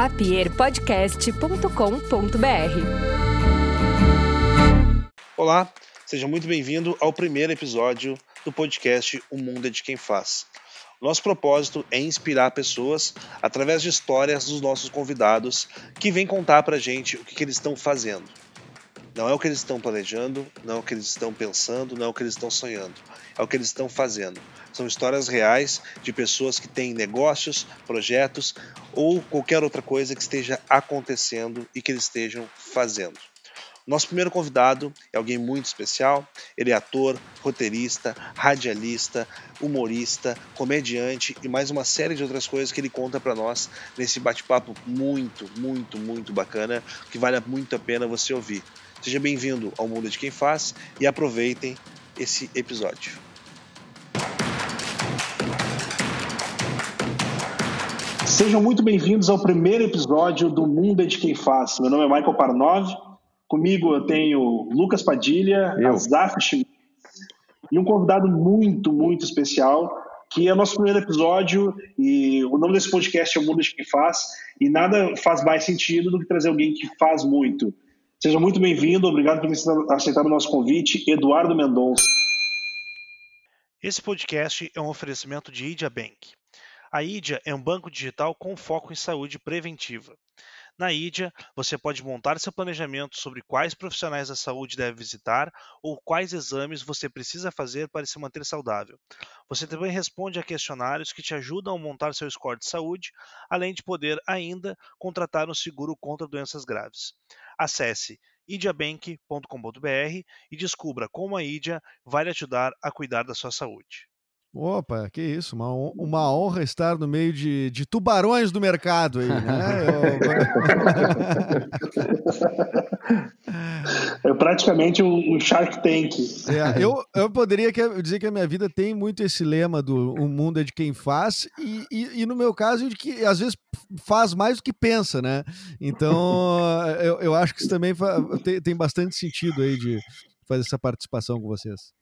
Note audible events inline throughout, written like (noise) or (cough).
papierpodcast.com.br Olá, seja muito bem-vindo ao primeiro episódio do podcast O Mundo é de Quem Faz. Nosso propósito é inspirar pessoas através de histórias dos nossos convidados que vêm contar pra gente o que, que eles estão fazendo. Não é o que eles estão planejando, não é o que eles estão pensando, não é o que eles estão sonhando, é o que eles estão fazendo. São histórias reais de pessoas que têm negócios, projetos ou qualquer outra coisa que esteja acontecendo e que eles estejam fazendo. Nosso primeiro convidado é alguém muito especial. Ele é ator, roteirista, radialista, humorista, comediante e mais uma série de outras coisas que ele conta para nós nesse bate-papo muito, muito, muito bacana que vale muito a pena você ouvir. Seja bem-vindo ao Mundo de Quem Faz e aproveitem esse episódio. Sejam muito bem-vindos ao primeiro episódio do Mundo é de Quem Faz. Meu nome é Michael Parnov. Comigo eu tenho Lucas Padilha, Azaf Schmidt e um convidado muito, muito especial, que é o nosso primeiro episódio e o nome desse podcast é O Mundo de Quem Faz e nada faz mais sentido do que trazer alguém que faz muito. Seja muito bem-vindo, obrigado por ter aceitado o nosso convite, Eduardo Mendonça. Esse podcast é um oferecimento de Idia Bank. A Idia é um banco digital com foco em saúde preventiva. Na Idia, você pode montar seu planejamento sobre quais profissionais da saúde deve visitar ou quais exames você precisa fazer para se manter saudável. Você também responde a questionários que te ajudam a montar seu score de saúde, além de poder ainda contratar um seguro contra doenças graves. Acesse idiabank.com.br e descubra como a Idia vai lhe ajudar a cuidar da sua saúde. Opa, que isso, uma, uma honra estar no meio de, de tubarões do mercado aí, né? Eu... (laughs) é praticamente um, Shark Tank. É, eu, eu poderia dizer que a minha vida tem muito esse lema do o mundo é de quem faz, e, e, e, no meu caso, de que às vezes faz mais do que pensa, né? Então, eu, eu acho que isso também tem, tem bastante sentido aí de fazer essa participação com vocês.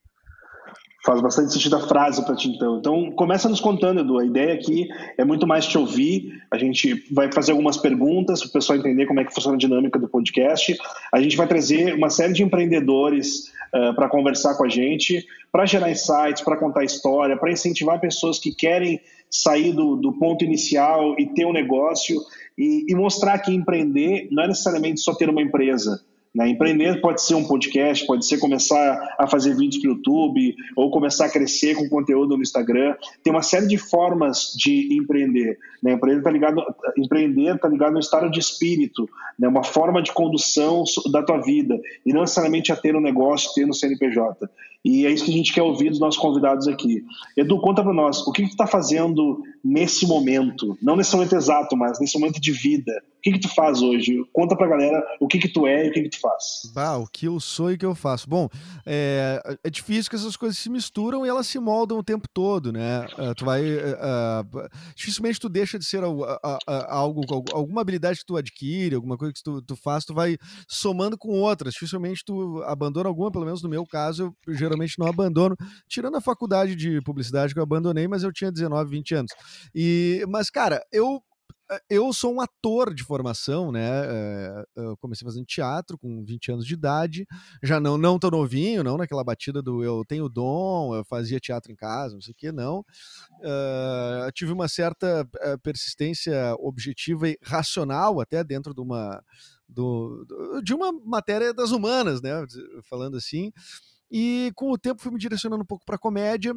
Faz bastante sentido a frase para ti, então. Então, começa nos contando, Edu. A ideia aqui é muito mais te ouvir. A gente vai fazer algumas perguntas para o pessoal entender como é que funciona a dinâmica do podcast. A gente vai trazer uma série de empreendedores uh, para conversar com a gente, para gerar insights, para contar história, para incentivar pessoas que querem sair do, do ponto inicial e ter um negócio e, e mostrar que empreender não é necessariamente só ter uma empresa né? Empreender pode ser um podcast, pode ser começar a fazer vídeos para o YouTube, ou começar a crescer com conteúdo no Instagram. Tem uma série de formas de empreender. Né? Empreender está ligado, empreender tá ligado no estado de espírito, né? uma forma de condução da tua vida, e não necessariamente a ter um negócio, ter no CNPJ. E é isso que a gente quer ouvir dos nossos convidados aqui. Edu, conta para nós, o que, que tu está fazendo nesse momento? Não nesse momento exato, mas nesse momento de vida. O que, que tu faz hoje? Conta pra galera o que, que tu é e o que, que tu faz. Bah, o que eu sou e o que eu faço. Bom, é, é difícil que essas coisas se misturam e elas se moldam o tempo todo, né? Uh, tu vai. Uh, dificilmente tu deixa de ser algo, alguma habilidade que tu adquire, alguma coisa que tu, tu faz, tu vai somando com outras. Dificilmente tu abandona alguma, pelo menos no meu caso, eu geralmente não abandono, tirando a faculdade de publicidade que eu abandonei, mas eu tinha 19, 20 anos. E, mas, cara, eu eu sou um ator de formação, né? Eh, eu comecei fazendo teatro com 20 anos de idade, já não não tão novinho, não naquela batida do eu tenho dom, eu fazia teatro em casa, não sei o que, não. Uh, tive uma certa eh, persistência objetiva e racional até dentro de uma do, de uma matéria das humanas, né? Falando assim. E com o tempo fui me direcionando um pouco para comédia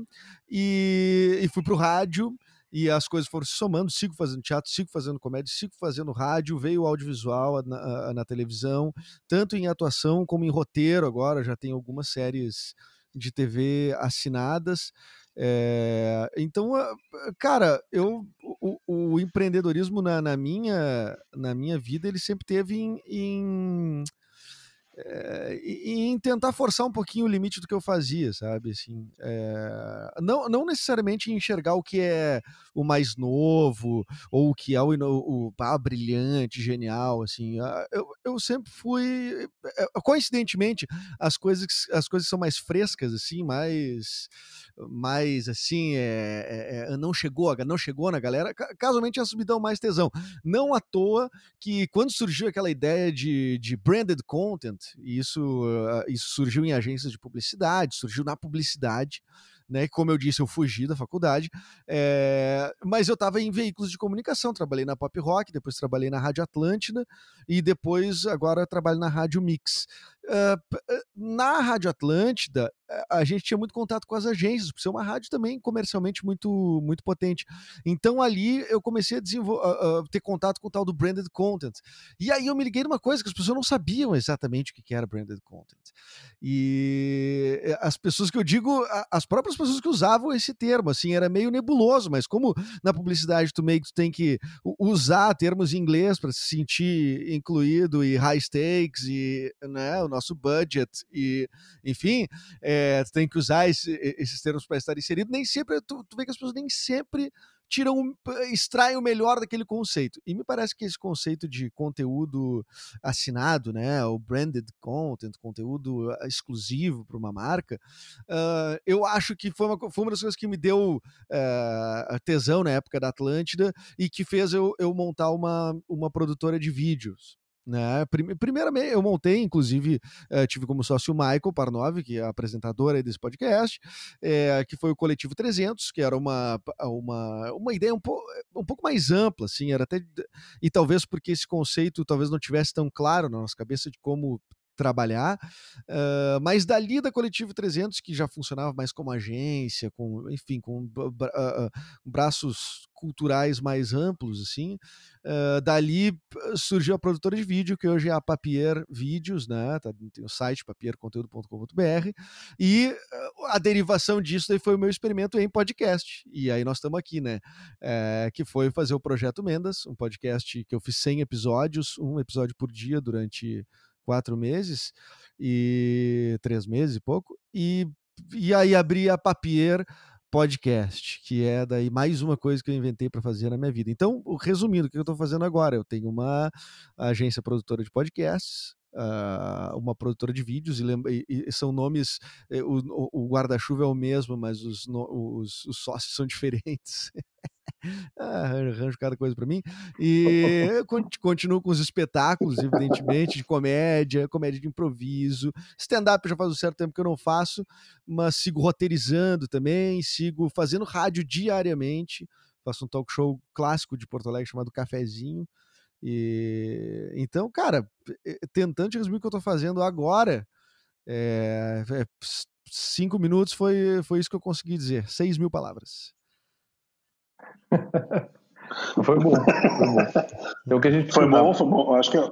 e, e fui para o rádio e as coisas foram se somando. Sigo fazendo teatro, sigo fazendo comédia, sigo fazendo rádio, veio o audiovisual na, na, televisão, tanto em atuação como em roteiro agora. Já tem algumas séries de TV assinadas. É, então, cara, eu o, o empreendedorismo na, na, minha, na minha vida ele sempre teve em, em é, em tentar forçar um pouquinho o limite do que eu fazia, sabe? Assim, é, não, não necessariamente enxergar o que é o mais novo ou o que é o, o, ah, brilhante, genial, assim. Eu, eu sempre fui, eh, coincidentemente, as coisas, as coisas são mais frescas, assim, mais mais assim, é, é, não chegou, não chegou na galera, casualmente essas me dão mais tesão. Não à toa que quando surgiu aquela ideia de, de branded content, isso, uh, isso surgiu em agências de publicidade, surgiu na publicidade, né? Como eu disse, eu fugi da faculdade, é, mas eu estava em veículos de comunicação, trabalhei na Pop Rock, depois trabalhei na Rádio Atlântida e depois agora trabalho na Rádio Mix. Uh, na Rádio Atlântida, a gente tinha muito contato com as agências, por ser uma rádio também comercialmente muito, muito potente. Então ali eu comecei a, a, a ter contato com o tal do branded content. E aí eu me liguei numa coisa que as pessoas não sabiam exatamente o que era branded content. E eh, as pessoas que eu digo, as próprias pessoas que usavam esse termo, assim, era meio nebuloso, mas como na publicidade tu meio que tu tem que usar termos em inglês para se sentir incluído e high stakes e né, nosso budget e, enfim, é, tem que usar esse, esses termos para estar inserido. Nem sempre, tu, tu vê que as pessoas nem sempre tiram, extraem o melhor daquele conceito. E me parece que esse conceito de conteúdo assinado, né, o branded content, conteúdo ah, exclusivo para uma marca, uh, eu acho que foi uma, foi uma das coisas que me deu uh, tesão na época da Atlântida e que fez eu, eu montar uma, uma produtora de vídeos. Né? Primeiramente, eu montei, inclusive, eh, tive como sócio o Michael Parnov, que é apresentador desse podcast, eh, que foi o Coletivo 300, que era uma, uma, uma ideia um, po, um pouco mais ampla, assim, era até, e talvez porque esse conceito talvez não tivesse tão claro na nossa cabeça de como trabalhar, uh, mas dali da Coletivo 300, que já funcionava mais como agência, com, enfim, com uh, braços culturais mais amplos, assim, uh, dali surgiu a produtora de vídeo, que hoje é a Papier Vídeos, né, tá, tem o site papierconteúdo.com.br, e a derivação disso daí foi o meu experimento em podcast, e aí nós estamos aqui, né, é, que foi fazer o Projeto Mendas, um podcast que eu fiz 100 episódios, um episódio por dia durante quatro meses e três meses e pouco e e aí abri a Papier podcast, que é daí mais uma coisa que eu inventei para fazer na minha vida. Então, resumindo, o que eu estou fazendo agora? Eu tenho uma agência produtora de podcasts, Uh, uma produtora de vídeos e, e, e são nomes eh, o, o guarda-chuva é o mesmo mas os, no, os, os sócios são (laughs) diferentes ah, arranjo cada coisa para mim. E continuo com os espetáculos, evidentemente, de comédia, comédia de improviso. Stand-up já faz um certo tempo que eu não faço, mas sigo roteirizando também, sigo fazendo rádio diariamente. Faço um talk show clássico de Porto Alegre chamado Cafezinho. E então, cara, tentando resumir o que eu tô fazendo agora, é, é, cinco minutos foi, foi isso que eu consegui dizer, seis mil palavras. (laughs) foi bom, foi bom. É o que a gente foi bom, foi bom. Acho que é,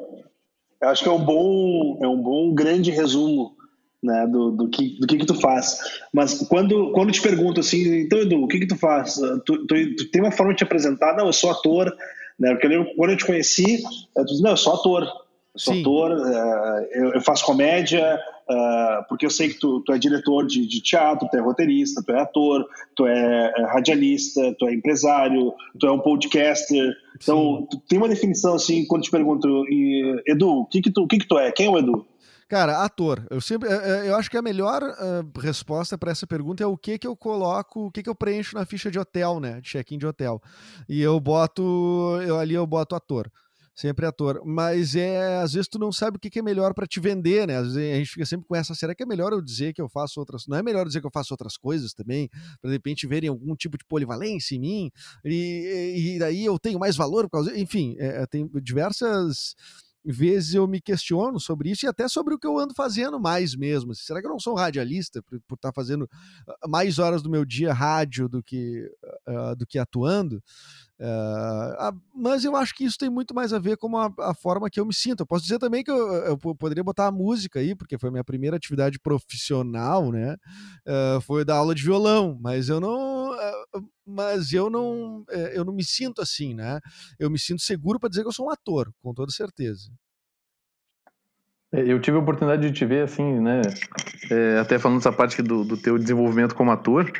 acho que é um bom, é um bom grande resumo né, do, do, que, do que que tu faz. Mas quando, quando te pergunto assim, então Edu, o que que tu faz? Tu, tu, tu tem uma forma de te apresentar? Não, eu sou ator, né? Porque eu, quando eu te conheci, tu disse, não, eu sou ator. Eu sou Sim. ator, uh, eu, eu, faço comédia, uh, porque eu sei que tu, tu é diretor de, de, teatro, tu é roteirista, tu é ator, tu é, é radialista, tu é empresário, tu é um podcaster. Então, tem uma definição assim, quando te pergunto, Edu, o que que, tu, que que tu é? Quem é o Edu? Cara, ator. Eu sempre, eu acho que a melhor uh, resposta para essa pergunta é o que que eu coloco, o que que eu preencho na ficha de hotel, né, check-in de hotel. E eu boto, eu ali eu boto ator sempre ator. Mas é, às vezes tu não sabe o que, é melhor para te vender, né? Às vezes a gente fica sempre com essa, será que é melhor eu dizer que eu faço outras, não é melhor dizer que eu faço outras coisas também, para de repente verem algum tipo de polivalência em mim, e, e daí eu tenho mais valor por causa, enfim, é, tem diversas vezes eu me questiono sobre isso e até sobre o que eu ando fazendo mais mesmo. Será que eu não sou um radialista por, por estar tá fazendo ah, mais horas do meu dia rádio do que, uh, do que atuando? Uh, mas eu acho que isso tem muito mais a ver com a, a, forma que eu me sinto. Eu posso dizer também que eu, eu, poderia botar a música aí, porque foi a minha primeira atividade profissional, né? Uh, foi dar aula de violão, mas eu não. Uh, mas eu não, eh, eu não me sinto assim, né? Eu me sinto seguro para dizer que eu sou um ator, com toda certeza. É, eu tive a oportunidade de te ver assim, né? É, até falando essa parte do, do teu desenvolvimento como ator.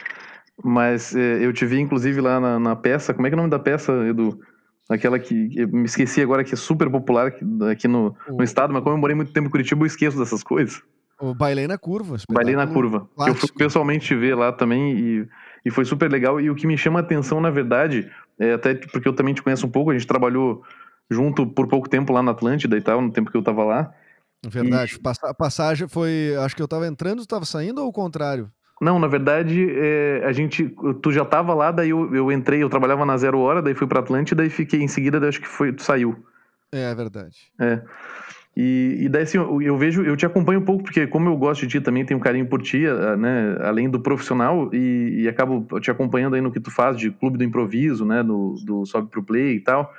Mas é, eu te vi, inclusive, lá na, na, peça. Como é que é o nome da peça, Edu? Aquela que eu me esqueci agora, que é super popular aqui, aqui no, o... no, estado, mas como eu morei muito tempo em Curitiba, eu esqueço dessas coisas. O Bailei na Curva. Bailei na Curva. Eu fui pessoalmente te ver lá também e, e foi super legal. E o que me chama a atenção, na verdade, é até porque eu também te conheço um pouco, a gente trabalhou junto por pouco tempo lá na Atlântida e tal, no tempo que eu tava lá. Verdade. E... A passagem foi. Acho que eu tava entrando, tu tava saindo ou o contrário? Não, na verdade, é, a gente. Tu já tava lá, daí eu, eu entrei, eu trabalhava na Zero Hora, daí fui pra Atlântida e fiquei em seguida, daí acho que foi, tu saiu. É, é verdade. É. E, e daí assim, eu, eu, vejo, eu te acompanho um pouco, porque como eu gosto de ti também, tenho um carinho por ti, né? Além do profissional, e, e acabo te acompanhando aí no que tu faz de clube do improviso, né? Do, do Sobe pro Play e tal.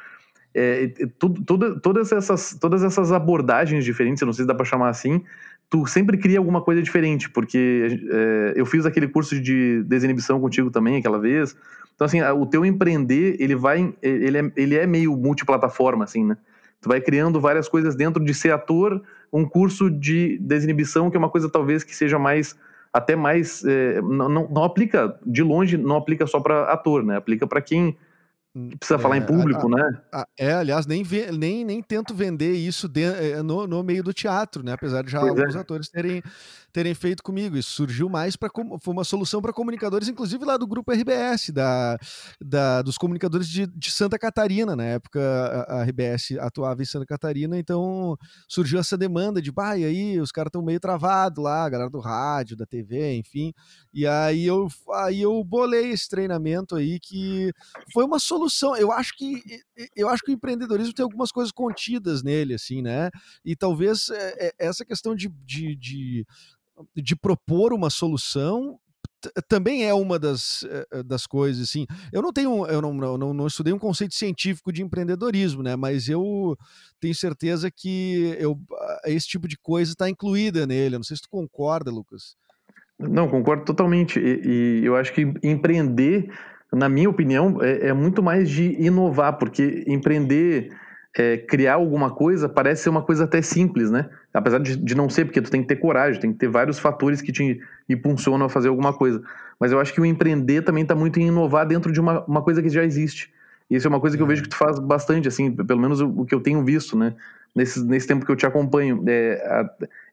É, tudo, todas, essas, todas essas abordagens diferentes, eu não sei se dá para chamar assim, tu sempre cria alguma coisa diferente, porque é, eu fiz aquele curso de desinibição contigo também aquela vez. Então, assim, o teu empreender, ele vai, ele é, ele é meio multiplataforma, assim, né? Tu vai criando várias coisas dentro de ser ator, um curso de desinibição, que é uma coisa talvez que seja mais, até mais, é, não, não, não aplica, de longe, não aplica só para ator, né? Aplica para quem precisa é, falar em público, a, né? A, é, aliás, nem, nem, nem tento vender isso de, é, no, no meio do teatro, né? Apesar de já pois é. alguns é. atores terem, terem feito comigo. Isso surgiu mais para foi uma solução para comunicadores, inclusive lá do grupo RBS, da, da, dos comunicadores de, de Santa Catarina. Na época, a, a, RBS atuava em Santa Catarina, então surgiu essa demanda de, bah, e aí os caras estão meio travados lá, a galera do rádio, da TV, enfim. E aí eu, aí eu bolei esse treinamento aí que foi uma solução. Eu acho que eu acho que o empreendedorismo tem algumas coisas contidas nele, assim, né? E talvez é, é, essa questão de, de, de de propor uma solução também é uma das, eh, eh, das coisas, assim. Eu não tenho, eu não, não, não estudei um conceito científico de empreendedorismo, né? Mas eu tenho certeza que eu, esse tipo de coisa está incluída nele. Eu não sei se tu concorda, Lucas. Não, concordo totalmente. E, e eu acho que empreender, na minha opinião, é, é muito mais de inovar, porque empreender é, criar alguma coisa parece ser uma coisa até simples, né? Apesar de, de, não ser, porque tu tem que ter coragem, tem que ter vários fatores que te impulsionam a fazer alguma coisa. Mas eu acho que o empreender também está muito em inovar dentro de uma, uma coisa que já existe. E isso é uma coisa que eu vejo que tu faz bastante, assim, pelo menos o, o que eu tenho visto, né? Nesse, nesse tempo que eu te acompanho. É,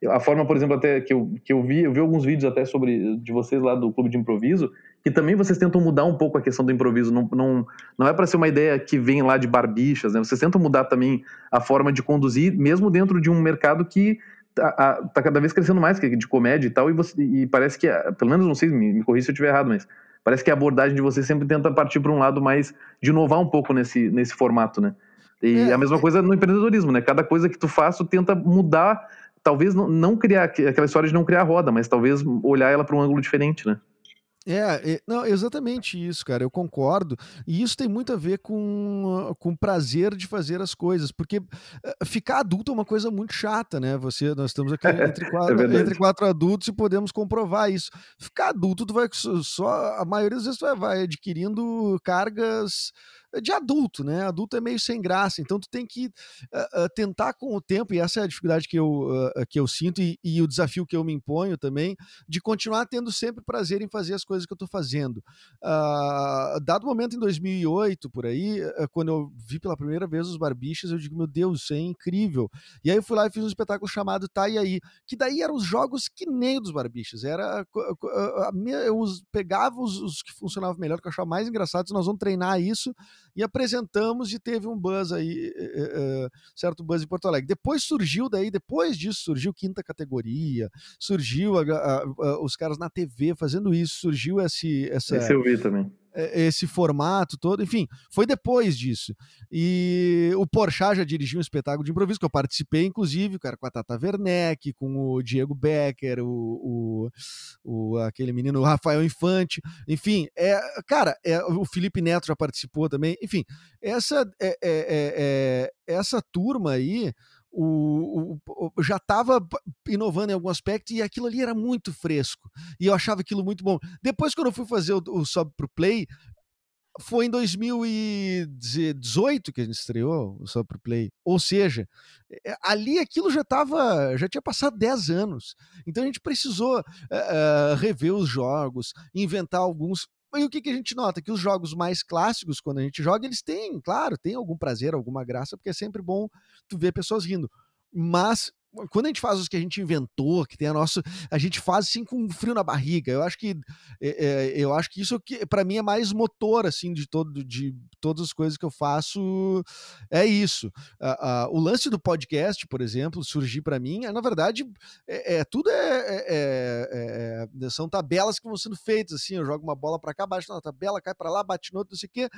a, a, forma, por exemplo, até que eu, que eu vi, eu vi alguns vídeos até sobre de vocês lá do Clube de Improviso, que também vocês tentam mudar um pouco a questão do improviso. Não, não, não é para ser uma ideia que vem lá de barbichas, né? Vocês tentam mudar também a forma de conduzir, mesmo dentro de um mercado que tá, tá cada vez crescendo mais, que é de comédia e tal, e, você, e parece que, pelo menos não sei, me, me corrija se eu estiver errado, mas parece que a abordagem de vocês sempre tenta partir para um lado mais de inovar um pouco nesse, nesse formato, né? E é, a mesma é. coisa no empreendedorismo, né? Cada coisa que tu faz, tu tenta mudar, talvez não, não criar aquela história de não criar roda, mas talvez olhar ela para um ângulo diferente, né? É, é, não, exatamente isso, cara. Eu concordo. E isso tem muito a ver com, com o prazer de fazer as coisas, porque eh, ficar adulto é uma coisa muito chata, né? Você, nós estamos aqui (laughs) entre é quatro, é entre quatro adultos e podemos comprovar isso. Ficar adulto, tu vai só a maioria das vezes tu vai, vai adquirindo cargas de adulto, né? Adulto é meio sem graça, então tu tem que uh, uh, tentar com o tempo, e essa é a dificuldade que eu, uh, que eu sinto e, e, o desafio que eu me imponho também, de continuar tendo sempre prazer em fazer as coisas que eu estou fazendo. dado o momento em 2008, por aí, quando eu vi pela primeira vez os Barbichas, eu digo, meu Deus, isso é incrível. E aí eu fui lá e fiz um espetáculo chamado Tá e Aí, que daí eram os jogos que nem dos Barbichas, era, eu pegava os, os que funcionavam melhor, que eu achava mais engraçados, nós vamos treinar isso, e apresentamos e teve um buzz aí, é, certo buzz em Porto Alegre. Depois surgiu daí, depois disso surgiu quinta categoria, surgiu a, a, a, os caras na TV fazendo isso, surgiu esse, essa... Esse eu vi também é, esse formato todo, enfim, foi depois disso. E o Porchat já dirigiu um espetáculo de improviso que eu participei, inclusive, cara, com a Tata Werneck, com o Diego Becker, o, o, o aquele menino Rafael Infante, enfim, é, cara, é, o Felipe Neto já participou também, enfim, essa é, é, é, é essa turma aí o, o, o já estava inovando em algum aspecto e aquilo ali era muito fresco. E eu achava aquilo muito bom. Depois, quando eu fui fazer o, o Sobe pro Play, foi em 2018 que a gente estreou o Sobe pro Play. Ou seja, é, ali aquilo já estava, já tinha passado 10 anos. Então a gente precisou uh, rever os jogos, inventar alguns e o que, que a gente nota? Que os jogos mais clássicos, quando a gente joga, eles têm, claro, tem algum prazer, alguma graça, porque é sempre bom tu ver pessoas rindo. Mas quando a gente faz os que a gente inventou, que tem a nossa, a gente faz assim com um frio na barriga. Eu acho que é, é, eu acho que isso que para mim é mais motor assim de todo de todas as coisas que eu faço é isso. o lance do podcast, por exemplo, surgir para mim, é, na verdade, é, é tudo é, é, é, são tabelas que vão sendo feitas assim. Eu jogo uma bola para cá, bate na tabela, cai para lá, bate no outro, não sei o quê,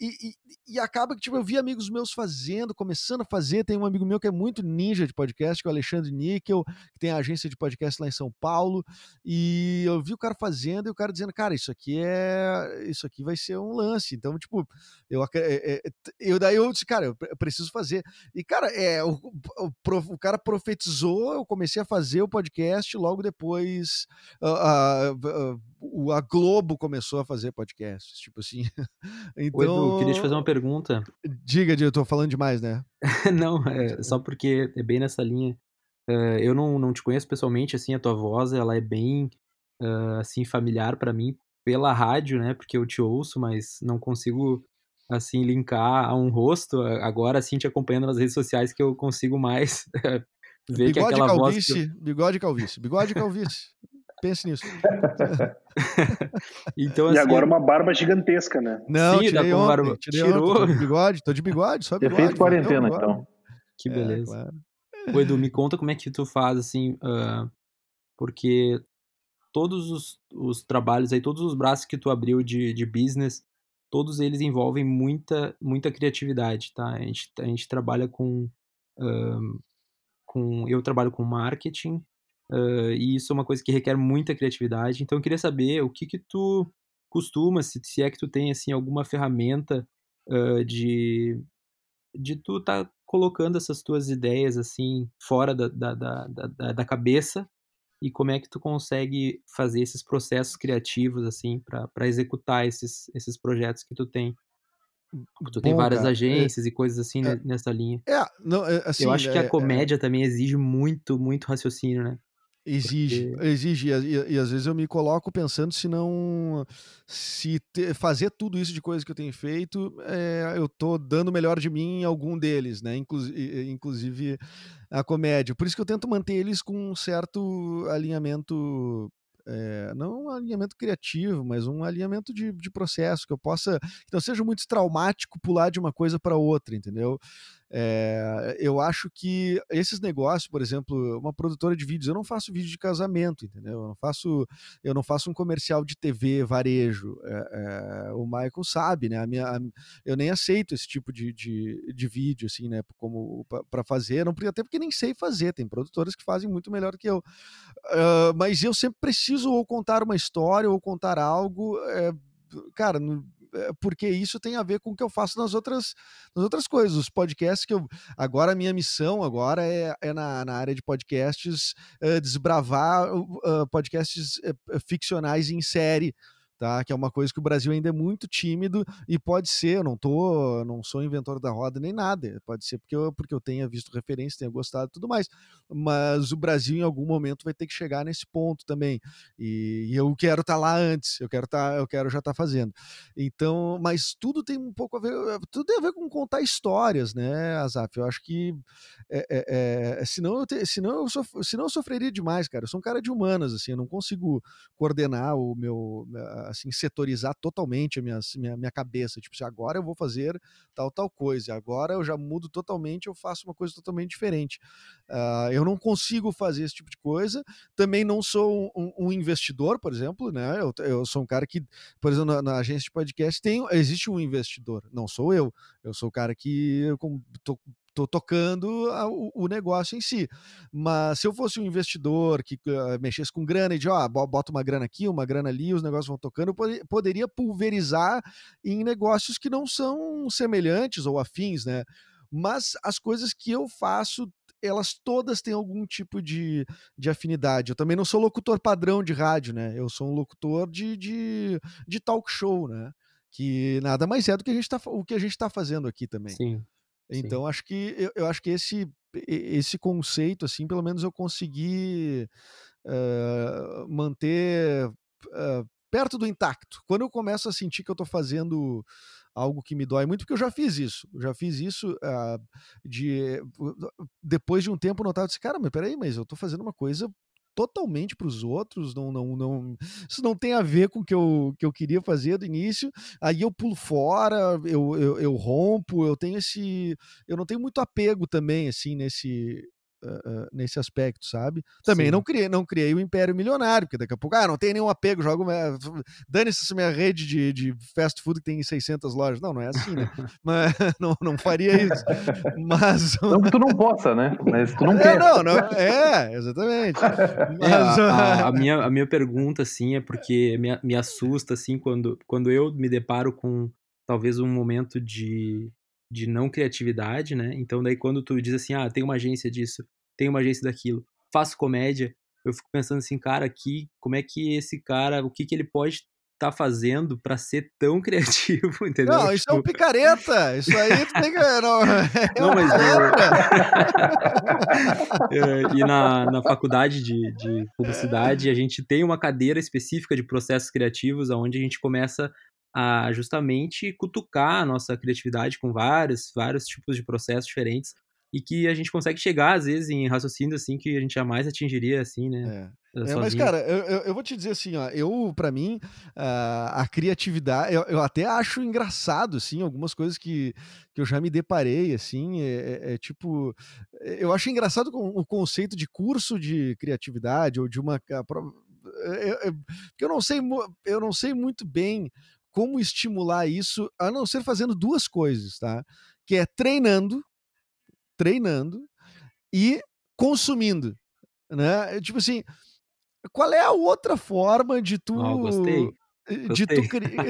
e, e, e acaba que tipo eu vi amigos meus fazendo, começando a fazer. Tem um amigo meu que é muito ninja de podcast que é o Alexandre Níquel, que tem a agência de podcast lá em São Paulo, e eu vi o cara fazendo e o cara dizendo, cara, isso aqui é. Isso aqui vai ser um lance. Então, tipo, eu, é, é, eu daí eu disse, cara, eu preciso fazer. E, cara, é, o, o, o cara profetizou, eu comecei a fazer o podcast, logo depois a, a, a, a Globo começou a fazer podcasts, tipo assim. (laughs) então, Oi, Edu, queria te fazer uma pergunta. Diga, eu tô falando demais, né? (laughs) Não, é só porque é bem nessa linha. Uh, eu não, não te conheço pessoalmente, assim, a tua voz, ela é bem, uh, assim, familiar para mim pela rádio, né, porque eu te ouço, mas não consigo, assim, linkar a um rosto, agora, assim, te acompanhando nas redes sociais que eu consigo mais (laughs) ver bigode que aquela calvície, voz... Eu... Bigode calvície, bigode calvície, pense nisso. (laughs) então, assim, e agora uma barba gigantesca, né? Não, Sim, tirei ontem, barba... tirou. Ontem, tô de bigode, tô de bigode, só bigode. Efeito quarentena, então. Que é, beleza. É, claro. Ô, Edu, me conta como é que tu faz, assim, uh, porque todos os, os, trabalhos aí, todos os braços que tu abriu de, de business, todos eles envolvem muita, muita criatividade, tá? A gente, a gente trabalha com, uh, com... Eu trabalho com marketing, uh, e isso é uma coisa que requer muita criatividade, então eu queria saber o que que tu costuma, se, se é que tu tem, assim, alguma ferramenta de, de tu tá colocando essas tuas ideias assim fora da, da, da, da, da cabeça e como é que tu consegue fazer esses processos criativos assim para executar esses, esses projetos que tu tem? Tu Bom, tem várias cara, é agências é, e coisas assim é, nessa linha. É, não, é, assim, eu acho que a é, comédia também exige muito muito raciocínio né Exige, Porque... exige. E, e, às vezes eu me coloco pensando se não. Se te, fazer tudo isso de coisa que eu tenho feito, é, eu tô dando o melhor de mim em algum deles, né? Inclusive, inclusive a comédia. Por isso que eu tento manter eles com um certo alinhamento é, não um alinhamento criativo, mas um alinhamento de, de processo, que eu possa, que não seja muito traumático pular de uma coisa para outra, entendeu? É, eu acho que esses negócios, por exemplo, uma produtora de vídeos, eu não faço vídeo de casamento, entendeu? Eu não faço, eu não faço um comercial de TV varejo. É, é, o Michael sabe, né? A minha, a, eu nem aceito esse tipo de, de, de vídeo, assim, né? Como para fazer, não, até porque nem sei fazer. Tem produtoras que fazem muito melhor que eu. Uh, mas eu sempre preciso ou contar uma história ou contar algo. Cara, no, porque isso tem a ver com o que eu faço nas outras, nas outras coisas. Os podcasts que eu. Agora, a minha missão agora é, é na, na área de podcasts uh, desbravar uh, podcasts uh, ficcionais em série tá? Que é uma coisa que o Brasil ainda é muito tímido e pode ser, eu não tô, não sou inventor da roda nem nada, pode ser porque eu, porque eu tenha visto referência, tenha gostado e tudo mais, mas o Brasil em algum momento vai ter que chegar nesse ponto também e, e eu quero estar tá lá antes, eu quero tá, eu quero já estar tá fazendo. Então, mas tudo tem um pouco a ver, tudo tem a ver com contar histórias, né, Azaf? Eu acho que é, é, é, senão, eu te, senão, eu sof, senão eu sofreria demais, cara. Eu sou um cara de humanas, assim, eu não consigo coordenar o meu assim, setorizar totalmente a minha, minha, minha cabeça. Tipo, assim, agora eu vou fazer tal, tal coisa, agora eu já mudo totalmente, eu faço uma coisa totalmente diferente. Uh, eu não consigo fazer esse tipo de coisa. Também não sou um, um investidor, por exemplo, né? Eu, eu, sou um cara que, por exemplo, na, na, agência de podcast tem, existe um investidor, não sou eu. Eu sou o cara que eu tô tocando a, o, o, negócio em si. Mas se eu fosse um investidor que uh, mexesse com grana e de, ó, bota uma grana aqui, uma grana ali, os negócios vão tocando, eu pod poderia pulverizar em negócios que não são semelhantes ou afins, né? Mas as coisas que eu faço elas todas têm algum tipo de, de afinidade. Eu também não sou locutor padrão de rádio, né? Eu sou um locutor de, de, de talk show, né? Que nada mais é do que a gente tá, o que a gente está fazendo aqui também. Sim. Então Sim. acho que eu, eu, acho que esse esse conceito assim, pelo menos eu consegui uh, manter uh, perto do intacto. Quando eu começo a sentir que eu estou fazendo algo que me dói muito, porque eu já fiz isso, eu já fiz isso uh, de depois de um tempo notar, disse, cara, mas peraí, mas eu estou fazendo uma coisa totalmente para os outros, não, não, não, isso não tem a ver com o que eu, que eu queria fazer do início. Aí eu pulo fora, eu, eu, eu rompo, eu tenho esse. Eu não tenho muito apego também, assim, nesse, uh, nesse aspecto, sabe? Também não criei, não criei o Império Milionário, porque daqui a pouco, ah, não tem nenhum apego, jogo, (laughs) dane-se essa minha rede de, de fast food que tem 600 lojas. Não, não é assim, né? (laughs) Mas (laughs) não, não faria isso. Mas... Não que tu não possa, né? Mas tu não é, quer. Não, não, é, exatamente. Mas... É, a, a, a, minha, a minha pergunta, assim, é porque me, me assusta, assim, quando, quando eu me deparo com talvez um momento de, de não criatividade, né? Então daí quando tu diz assim, ah, tem uma agência disso, tem uma agência daquilo, faço comédia, eu fico pensando assim, cara, aqui, como é que esse cara, o que que ele pode estar tá fazendo para ser tão (laughs) criativo, entendeu? Não, isso tipo... é um tipo picareta. Isso aí tem que. Não, (laughs) é não mas eu... (laughs) é, E na, na faculdade de, de publicidade, a gente tem uma cadeira específica de processos criativos, onde a gente começa a justamente cutucar a nossa criatividade com vários, vários tipos de processos diferentes e que a gente consegue chegar, às vezes, em raciocínios assim que a gente jamais atingiria, assim, né? É. é mas, cara, eu, eu, vou te dizer assim, ó, eu, para mim, uh, a criatividade, eu, eu, até acho engraçado, assim, algumas coisas que, que eu já me deparei, assim, é, é, é tipo, eu acho engraçado com o conceito de curso de criatividade ou de uma. Porque eu não sei, eu não sei muito bem como estimular isso, a não ser fazendo duas coisas, tá? Que é treinando, treinando e consumindo, né? Tipo assim, qual é a outra forma de tu oh, gostei. De tu,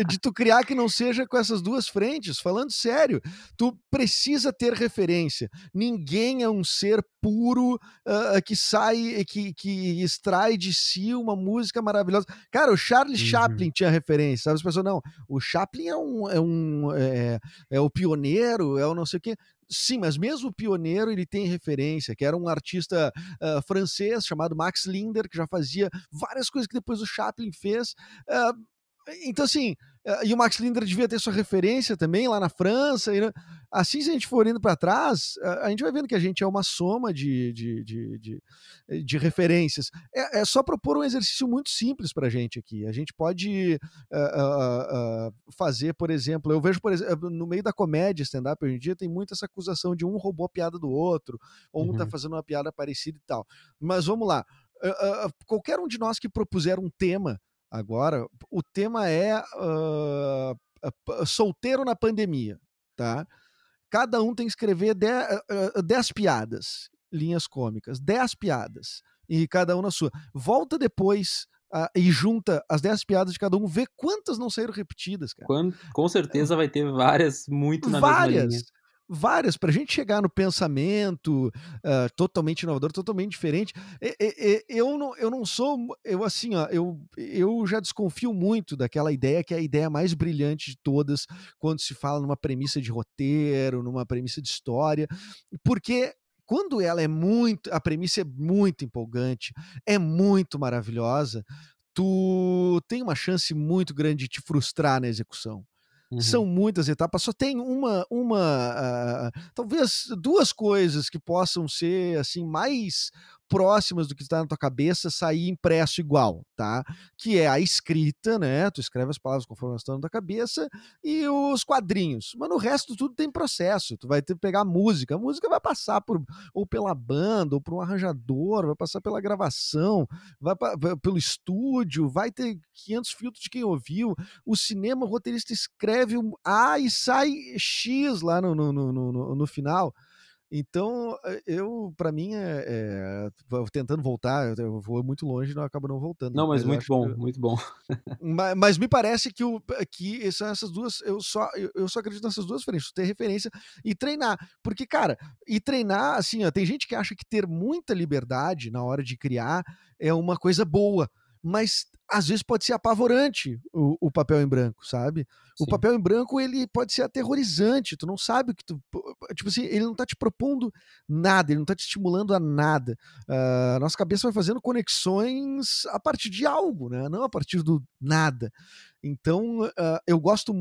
de (laughs) tu, criar que não seja com essas duas frentes, falando sério, tu precisa ter referência. Ninguém é um ser puro uh, que sai, que, que extrai de si uma música maravilhosa. Cara, o Charlie uhum. Chaplin tinha referência, sabe? As pessoas, não, o Chaplin é um, é um é, é o pioneiro, é o não sei o quê. Sim, mas mesmo o pioneiro ele tem referência, que era um artista uh, francês chamado Max Linder, que já fazia várias coisas que depois o Chaplin fez. Uh, então, assim, e o Max Linder devia ter sua referência também lá na França. E, assim, se a gente for indo para trás, a gente vai vendo que a gente é uma soma de, de, de, de, de referências. É, é, só propor um exercício muito simples para a gente aqui. A gente pode uh, uh, fazer, por exemplo, eu vejo, por exemplo, no meio da comédia stand-up hoje em dia, tem muito essa acusação de um roubou a piada do outro, ou um está uhum. fazendo uma piada parecida e tal. Mas vamos lá. qualquer um de nós que propuser um tema agora. O tema é uh, solteiro na pandemia, tá? Cada um tem que escrever 10 piadas, linhas cômicas, 10 piadas, e cada um na sua. Volta depois Uh, e junta as 10 piadas de cada um, vê quantas não saíram repetidas, cara. Quando, com certeza vai ter várias muito na várias, mesma linha várias para a gente chegar no pensamento uh, totalmente inovador, totalmente diferente. eu não, eu não sou, eu assim, ó, eu, eu já desconfio muito daquela ideia que é a ideia mais brilhante de todas quando se fala numa premissa de roteiro, numa premissa de história, porque quando ela é muito, a premissa é muito empolgante, é muito maravilhosa, tu tem uma chance muito grande de te frustrar na execução. Uhum. São muitas etapas, só tem uma, uma uh, talvez duas coisas que possam ser assim mais próximas do que está na tua cabeça sair impresso igual, tá? Que é a escrita, né? Tu escreve as palavras conforme estão na tua cabeça e os quadrinhos. Mas no resto tudo tem processo. Tu vai ter que pegar a música. A música vai passar por ou pela banda, ou por um arranjador, vai passar pela gravação, vai, vai pelo estúdio, vai ter 500 filtros de quem ouviu. O cinema, o roteirista escreve um A e sai X lá no, no, no, no, no final. Então, eh, eu, para mim, é, é, tentando voltar, eu vou muito longe e não acabo não voltando. Não, mas, mas muito bom, que, muito bom. mas, mas, me parece que, o, que são essas duas, eu só, eu, eu só acredito nessas duas frentes, ter referência e treinar. Porque, cara, e treinar, assim, ó, tem gente que acha que ter muita liberdade na hora de criar é uma coisa boa mas às vezes pode ser apavorante o, o papel em branco, sabe? Sim. O papel em branco ele pode ser aterrorizante, tu não sabe o que tu. Tipo assim, ele não tá te propondo nada, ele não tá te estimulando a nada. Uh, nossa cabeça vai fazendo conexões a partir de algo, né? Não a partir do nada. Então, uh, eu gosto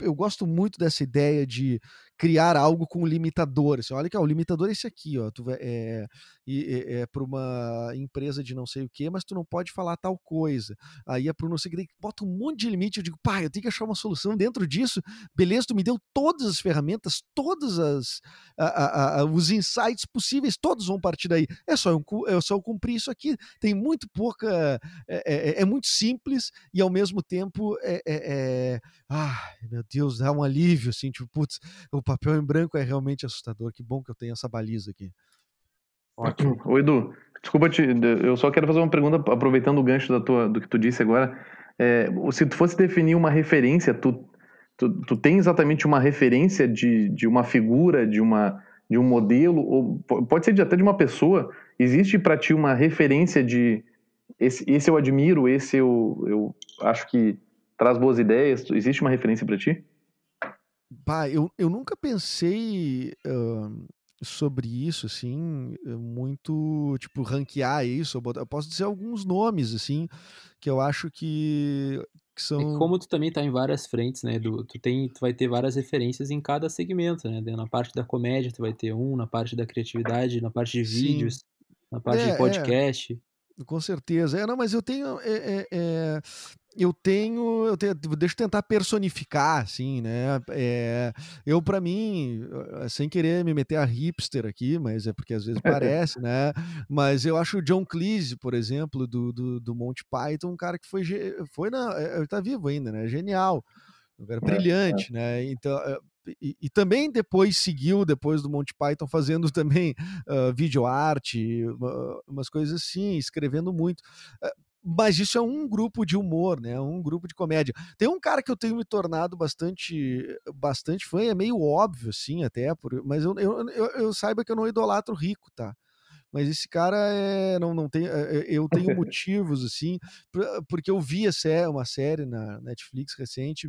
eu gosto muito dessa ideia de criar algo com limitador. Assim, olha que o limitador é esse aqui, ó. Tu é, é, é para uma empresa de não sei o que, mas tu não pode falar tal coisa. Aí é para não sei o que, bota um monte de limite. Eu digo, pai, eu tenho que achar uma solução dentro disso. Beleza, tu me deu todas as ferramentas, todos as a, a, a, os insights possíveis, todos vão partir daí. É só eu, é só eu cumprir isso aqui. Tem muito pouca, é, é, é muito simples e ao mesmo tempo é, é, ah, meu Deus, dá um alívio assim, tipo, putz, o papel em branco é realmente assustador. Que bom que eu tenho essa baliza aqui. Ótimo. (clears throat) Edu, desculpa te. Eu só quero fazer uma pergunta, aproveitando o gancho da tua, do que tu disse agora. É, se tu fosse definir uma referência, tu, tu, tu tem exatamente uma referência de, de uma figura, de, uma, de um modelo, ou pode ser de, até de uma pessoa. Existe para ti uma referência de. Esse, esse eu admiro, esse eu, eu acho que traz boas ideias. Existe uma referência para ti? Bah, eu, eu nunca pensei uh, sobre isso, assim, eh, muito, tipo, ranquear isso. Eu posso dizer alguns nomes, assim, que eu acho que, que são... É como tu também tá em várias frentes, né, Edu? Tu, tem, tu vai ter várias referências em cada segmento, né? Na parte da comédia tu vai ter um, na parte da criatividade, na parte de vídeos, Sim. na parte é, de podcast. É. Com certeza. É, não, mas eu tenho. É, é, é eu tenho, eu tenho, deixa eu tentar personificar, assim, né? É, eu, para mim, eh, sem querer me meter a hipster aqui, mas é porque às vezes (laughs) parece, né? Mas eu acho o John Cleese, por exemplo, do, do, do Monty Python, um cara que foi, foi na, eh, ele tá vivo ainda, né? Genial, um cara é, brilhante, é. né? Então, eh, e, e, também depois seguiu, depois do Monty Python, fazendo (laughs) também uh, vídeo arte, uh, umas coisas assim, escrevendo muito. Uh, mas isso é um grupo de humor, né? Um grupo de comédia. Tem um cara que eu tenho me tornado bastante, bastante fã, é meio óbvio, assim, até, por, mas eu, eu, eu, eu saiba que eu não idolatro rico, tá? Mas esse cara é, não, não tem. É, é, eu tenho (laughs) motivos, assim, porque eu vi uma série na Netflix recente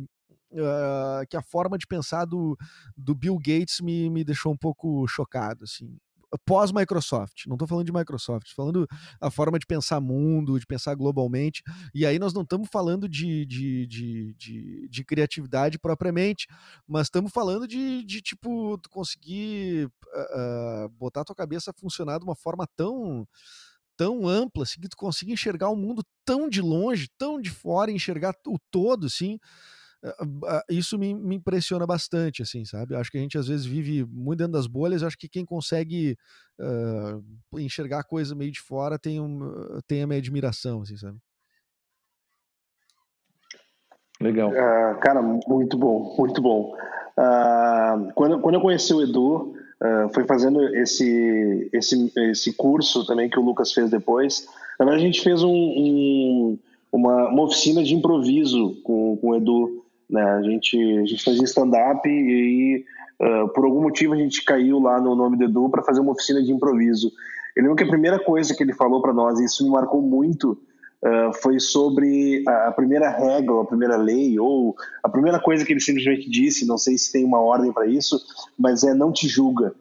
Uh, que a forma de pensar do, do Bill Gates me, me deixou um pouco chocado, assim pós-Microsoft. Não estou falando de Microsoft, falando a forma de pensar mundo, de pensar globalmente. E aí nós não estamos falando de, de, de, de, de criatividade propriamente, mas estamos falando de, de tipo, conseguir uh, botar a tua cabeça a funcionar de uma forma tão tão ampla, assim, que tu consiga enxergar o mundo tão de longe, tão de fora, enxergar o todo, assim, isso me, me, impressiona bastante, assim, sabe? Acho que a gente às vezes vive muito dentro das bolhas. Acho que quem consegue uh, enxergar a coisa meio de fora tem, um, tem a minha admiração, assim, sabe? Legal. Uh, cara, muito bom, muito bom. Uh, quando, quando eu conheci o Edu, uh, foi fazendo esse, esse, esse curso também que o Lucas fez depois. Na verdade, a gente fez um, um, uma, uma oficina de improviso com, com o Edu né? A, gente, a gente fazia stand-up e uh, por algum motivo, a gente caiu lá no nome do Edu para fazer uma oficina de improviso. Eu lembro que a primeira coisa que ele falou para nós, e isso me marcou muito, uh, foi sobre a, a, primeira regra, a primeira lei, ou a primeira coisa que ele simplesmente disse, não sei se tem uma ordem para isso, mas é não te julga.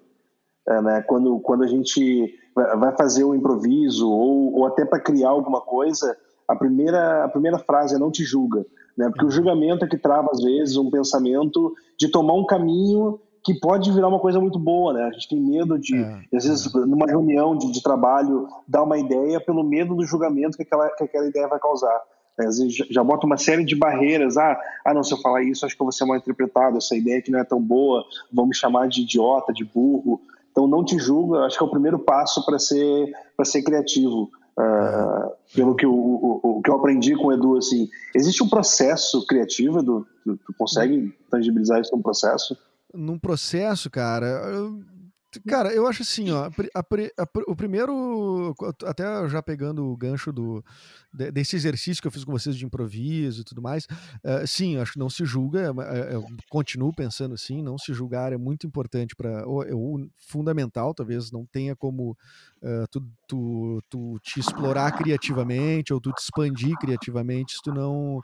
Uh, né? quando, quando a gente vai fazer um improviso, ou, ou até para criar alguma coisa, a primeira, a primeira frase é não te julga. Né? Porque o julgamento é que trava, às vezes, um pensamento de tomar um caminho que pode virar uma coisa muito boa, né? A gente tem medo de, é, às vezes, é. numa reunião de, de, trabalho, dar uma ideia pelo medo do julgamento que aquela, que aquela ideia vai causar. É, às vezes já bota uma série de barreiras. Ah, ah, não, se eu falar isso, acho que eu vou ser mal interpretado. Essa ideia que não é tão boa, vão me chamar de idiota, de burro. Então, não te julga. Acho que é o primeiro passo para ser, ser criativo. Uh, pelo que, o, o, o, que eu aprendi com o Edu, assim, existe um processo criativo, Edu? Tu, tu consegue tangibilizar isso num processo? Num processo, cara, Cara, eu acho assim, ó, a, a, a, o primeiro, até já pegando o gancho do, desse exercício que eu fiz com vocês de improviso e tudo mais, uh, sim, acho que não se julga, é, é, eu continuo pensando assim, não se julgar é muito importante para, ou, é fundamental, talvez não tenha como uh, tu, tu, tu te explorar criativamente ou tu te expandir criativamente se tu não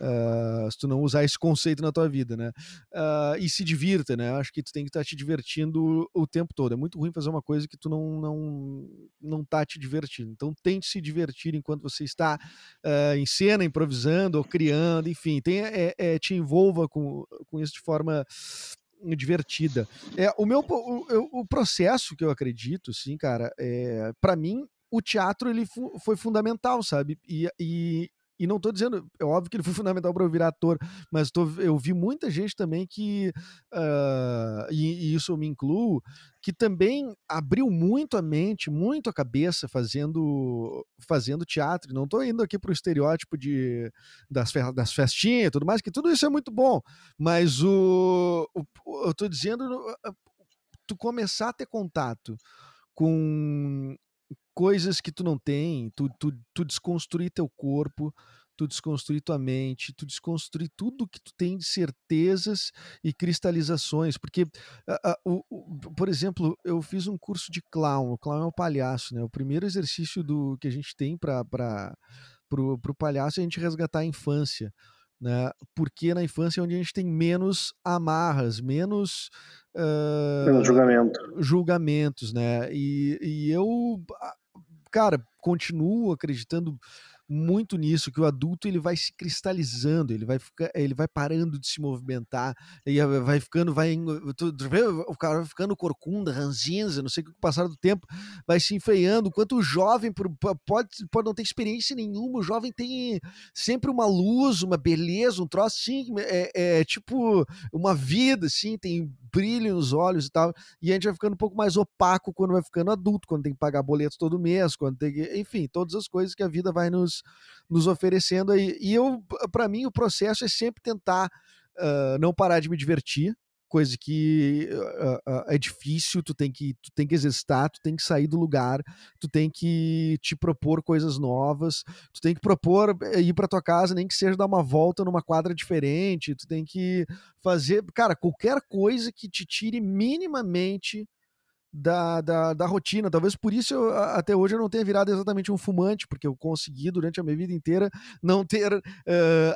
uh, se tu não usar esse conceito na tua vida, né? Uh, e se divirta, né? Acho que tu tem que estar tá te divertindo o tempo todo. É muito ruim fazer uma coisa que tu não não não tá te divertindo. Então tente se divertir enquanto você está uh, em cena, improvisando ou criando, enfim, tem, é, é, te envolva com, com isso de forma divertida. É, o meu o, o processo que eu acredito, sim, cara, é, para mim o teatro ele foi fundamental, sabe? E, e, e não estou dizendo, é óbvio que ele foi (laughs) fundamental para eu virar ator, mas tô, eu vi muita gente também que, uh, e, e, isso eu me incluo, que também abriu muito a mente, muito a cabeça fazendo, fazendo teatro. Não estou indo aqui para o estereótipo de, das, das festinhas e tudo mais, que tudo isso é muito bom, mas o, o eu estou dizendo, tu começar a ter contato com coisas que tu não tem, tu, tu, tu desconstruir teu corpo, tu desconstruir tua mente, tu desconstruir tudo que tu tem de certezas e cristalizações, porque, uh, uh, por exemplo, eu fiz um curso de clown, o clown é o palhaço, né? O primeiro exercício do que a gente tem para pro, pro palhaço é a gente resgatar a infância, né? Porque na infância é onde a gente tem menos amarras, menos uh, julgamento. julgamentos, né? E, e eu cara, continuo acreditando muito nisso que o adulto ele vai se cristalizando, ele vai ficar, ele vai parando de se movimentar, e vai ficando, vai o cara vai ficando corcunda, ranzinza, não sei o que com o passar do tempo vai se enfeiando, enquanto o jovem pode, pode não ter experiência nenhuma, o jovem tem sempre uma luz, uma beleza, um troço assim, é, é tipo uma vida assim, tem brilho nos olhos e tal, e a gente vai ficando um pouco mais opaco quando vai ficando adulto, quando tem que pagar boletos todo mês, quando tem que, enfim, todas as coisas que a vida vai nos, nos oferecendo aí. E eu, para mim, o processo é sempre tentar uh, não parar de me divertir, coisa que uh, uh, é difícil, tu tem que tu tem que exercitar, tu tem que sair do lugar, tu tem que te propor coisas novas, tu tem que propor eh, ir para tua casa, nem que seja dar uma volta numa quadra diferente, tu tem que fazer, cara, qualquer coisa que te tire minimamente da, da, da, rotina. Talvez por isso eu, até hoje eu não tenha virado exatamente um fumante, porque eu consegui durante a minha vida inteira não ter uh,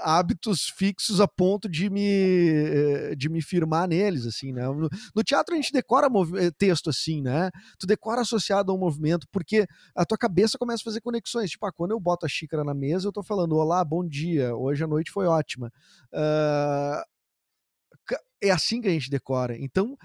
hábitos fixos a ponto de me, uh, de me firmar neles, assim, né? No, no teatro a gente decora eh, texto assim, né? Tu decora associado a um movimento, porque a tua cabeça começa a fazer conexões. Tipo, ah, quando eu boto a xícara na mesa, eu tô falando, olá, bom dia, hoje a noite foi ótima. Uh, é assim que a gente decora. Então,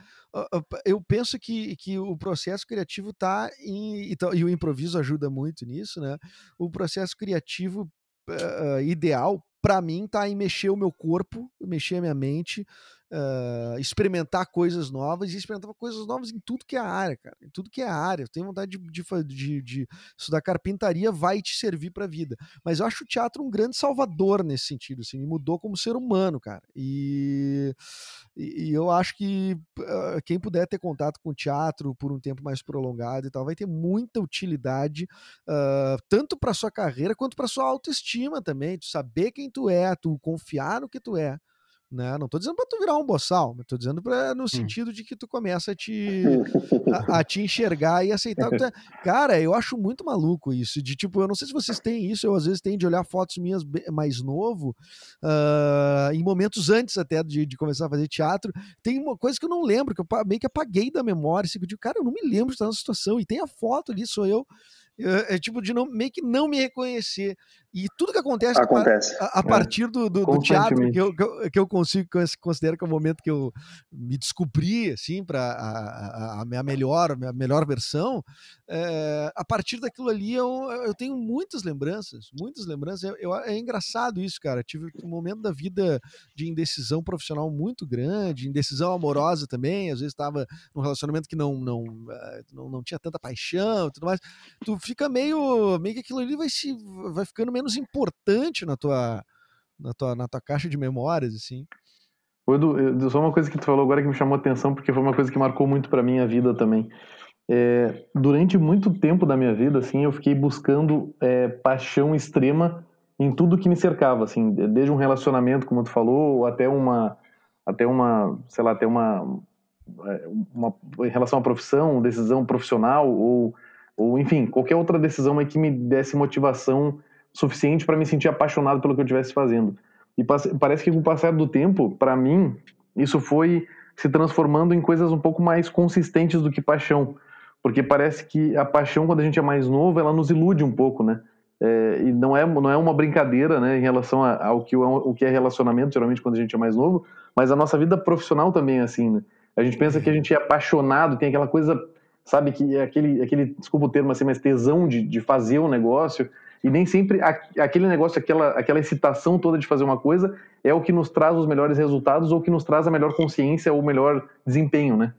eu penso que, que o processo criativo está em. E o improviso ajuda muito nisso, né? O processo criativo uh, ideal, para mim, está em mexer o meu corpo, mexer a minha mente, uh, experimentar coisas novas e experimentar coisas novas em tudo que é área, cara. Em tudo que é área. Eu tenho vontade de, de, de, de estudar carpintaria, vai te servir para a vida. Mas eu acho o teatro um grande salvador nesse sentido, assim, me mudou como ser humano, cara. E, e, eu acho que uh, quem puder ter contato com o teatro por um tempo mais prolongado e tal, vai ter muita utilidade, uh, tanto para sua carreira quanto para sua autoestima também, tu saber quem tu é, tu confiar no que tu é. Né? Não estou dizendo para tu virar um boçal, mas estou dizendo pra, no hum. sentido de que tu começa a te, (laughs) a, a te enxergar e aceitar. É. Cara, eu acho muito maluco isso. De tipo, eu não sei se vocês têm isso, eu às vezes tenho de olhar fotos minhas mais novo, uh, em momentos antes até de, de, começar a fazer teatro. Tem uma coisa que eu não lembro, que eu meio que apaguei da memória. Assim, eu digo, cara, eu não me lembro de estar nessa situação. E tem a foto ali, sou eu é, é, tipo de não, meio que não me reconhecer. E tudo que acontece, acontece. A, a, partir do, do, do teatro, que eu, que eu, que, eu, consigo, considero que é o momento que eu me descobri, assim, para a, a, minha melhor, a minha melhor versão, é, a partir daquilo ali eu, eu tenho muitas lembranças, muitas lembranças. Eu, eu, é engraçado isso, cara. tive um momento da vida de indecisão profissional muito grande, indecisão amorosa também. Às vezes estava num relacionamento que não, não, eh, não, não tinha tanta paixão e tudo mais. Tu fica meio, meio que aquilo ali vai, se, vai ficando menos importante na tua, na tua, na tua caixa de memórias, assim. Edu, só uma coisa que tu falou agora que me chamou a atenção, porque foi uma coisa que marcou muito para minha vida também. É, durante muito tempo da minha vida, assim, eu fiquei buscando é, paixão extrema em tudo que me cercava, assim, desde um relacionamento, como tu falou, ou até uma, até uma, sei lá, até uma, é, uma em relação à profissão, decisão profissional, ou, ou enfim, qualquer outra decisão que me desse motivação suficiente para me sentir apaixonado pelo que eu estivesse fazendo. E parece que com o passar do tempo, para mim, isso foi se transformando em coisas um pouco mais consistentes do que paixão. Porque parece que a paixão, quando a gente é mais novo, ela nos ilude um pouco, né? É, e não é, não é uma brincadeira né, em relação ao que, o que é relacionamento, geralmente quando a gente é mais novo, mas a nossa vida profissional também é assim. Né? A gente pensa que a gente é apaixonado, tem aquela coisa, sabe, que é aquele, aquele desculpa o termo assim, mas tesão de, de fazer um negócio, e nem sempre aquele negócio, aquela, aquela excitação toda de fazer uma coisa é o que nos traz os melhores resultados ou que nos traz a melhor consciência ou o melhor desempenho, né?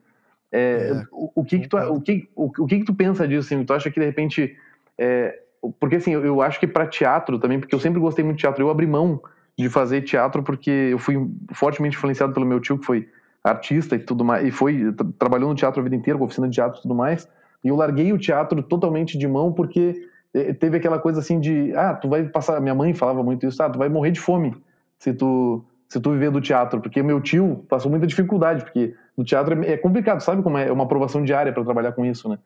É, é, o, o, que que tu, o, que, o, o, que que tu pensa disso? Assim? Tu acha que de repente... É, porque assim, eu, eu acho que para teatro também, porque eu sempre gostei muito de teatro, eu abri mão de fazer teatro porque eu fui fortemente influenciado pelo meu tio, que foi artista e tudo mais, e foi, trabalhou no teatro a vida inteira, com oficina de teatro e tudo mais, e eu larguei o teatro totalmente de mão porque teve aquela coisa assim de, ah, tu vai passar, minha mãe falava muito isso, ah, tu vai morrer de fome se tu se tu viver do teatro, porque meu tio passou muita dificuldade, porque no teatro é, é complicado, sabe como é, é uma aprovação diária para trabalhar com isso, né?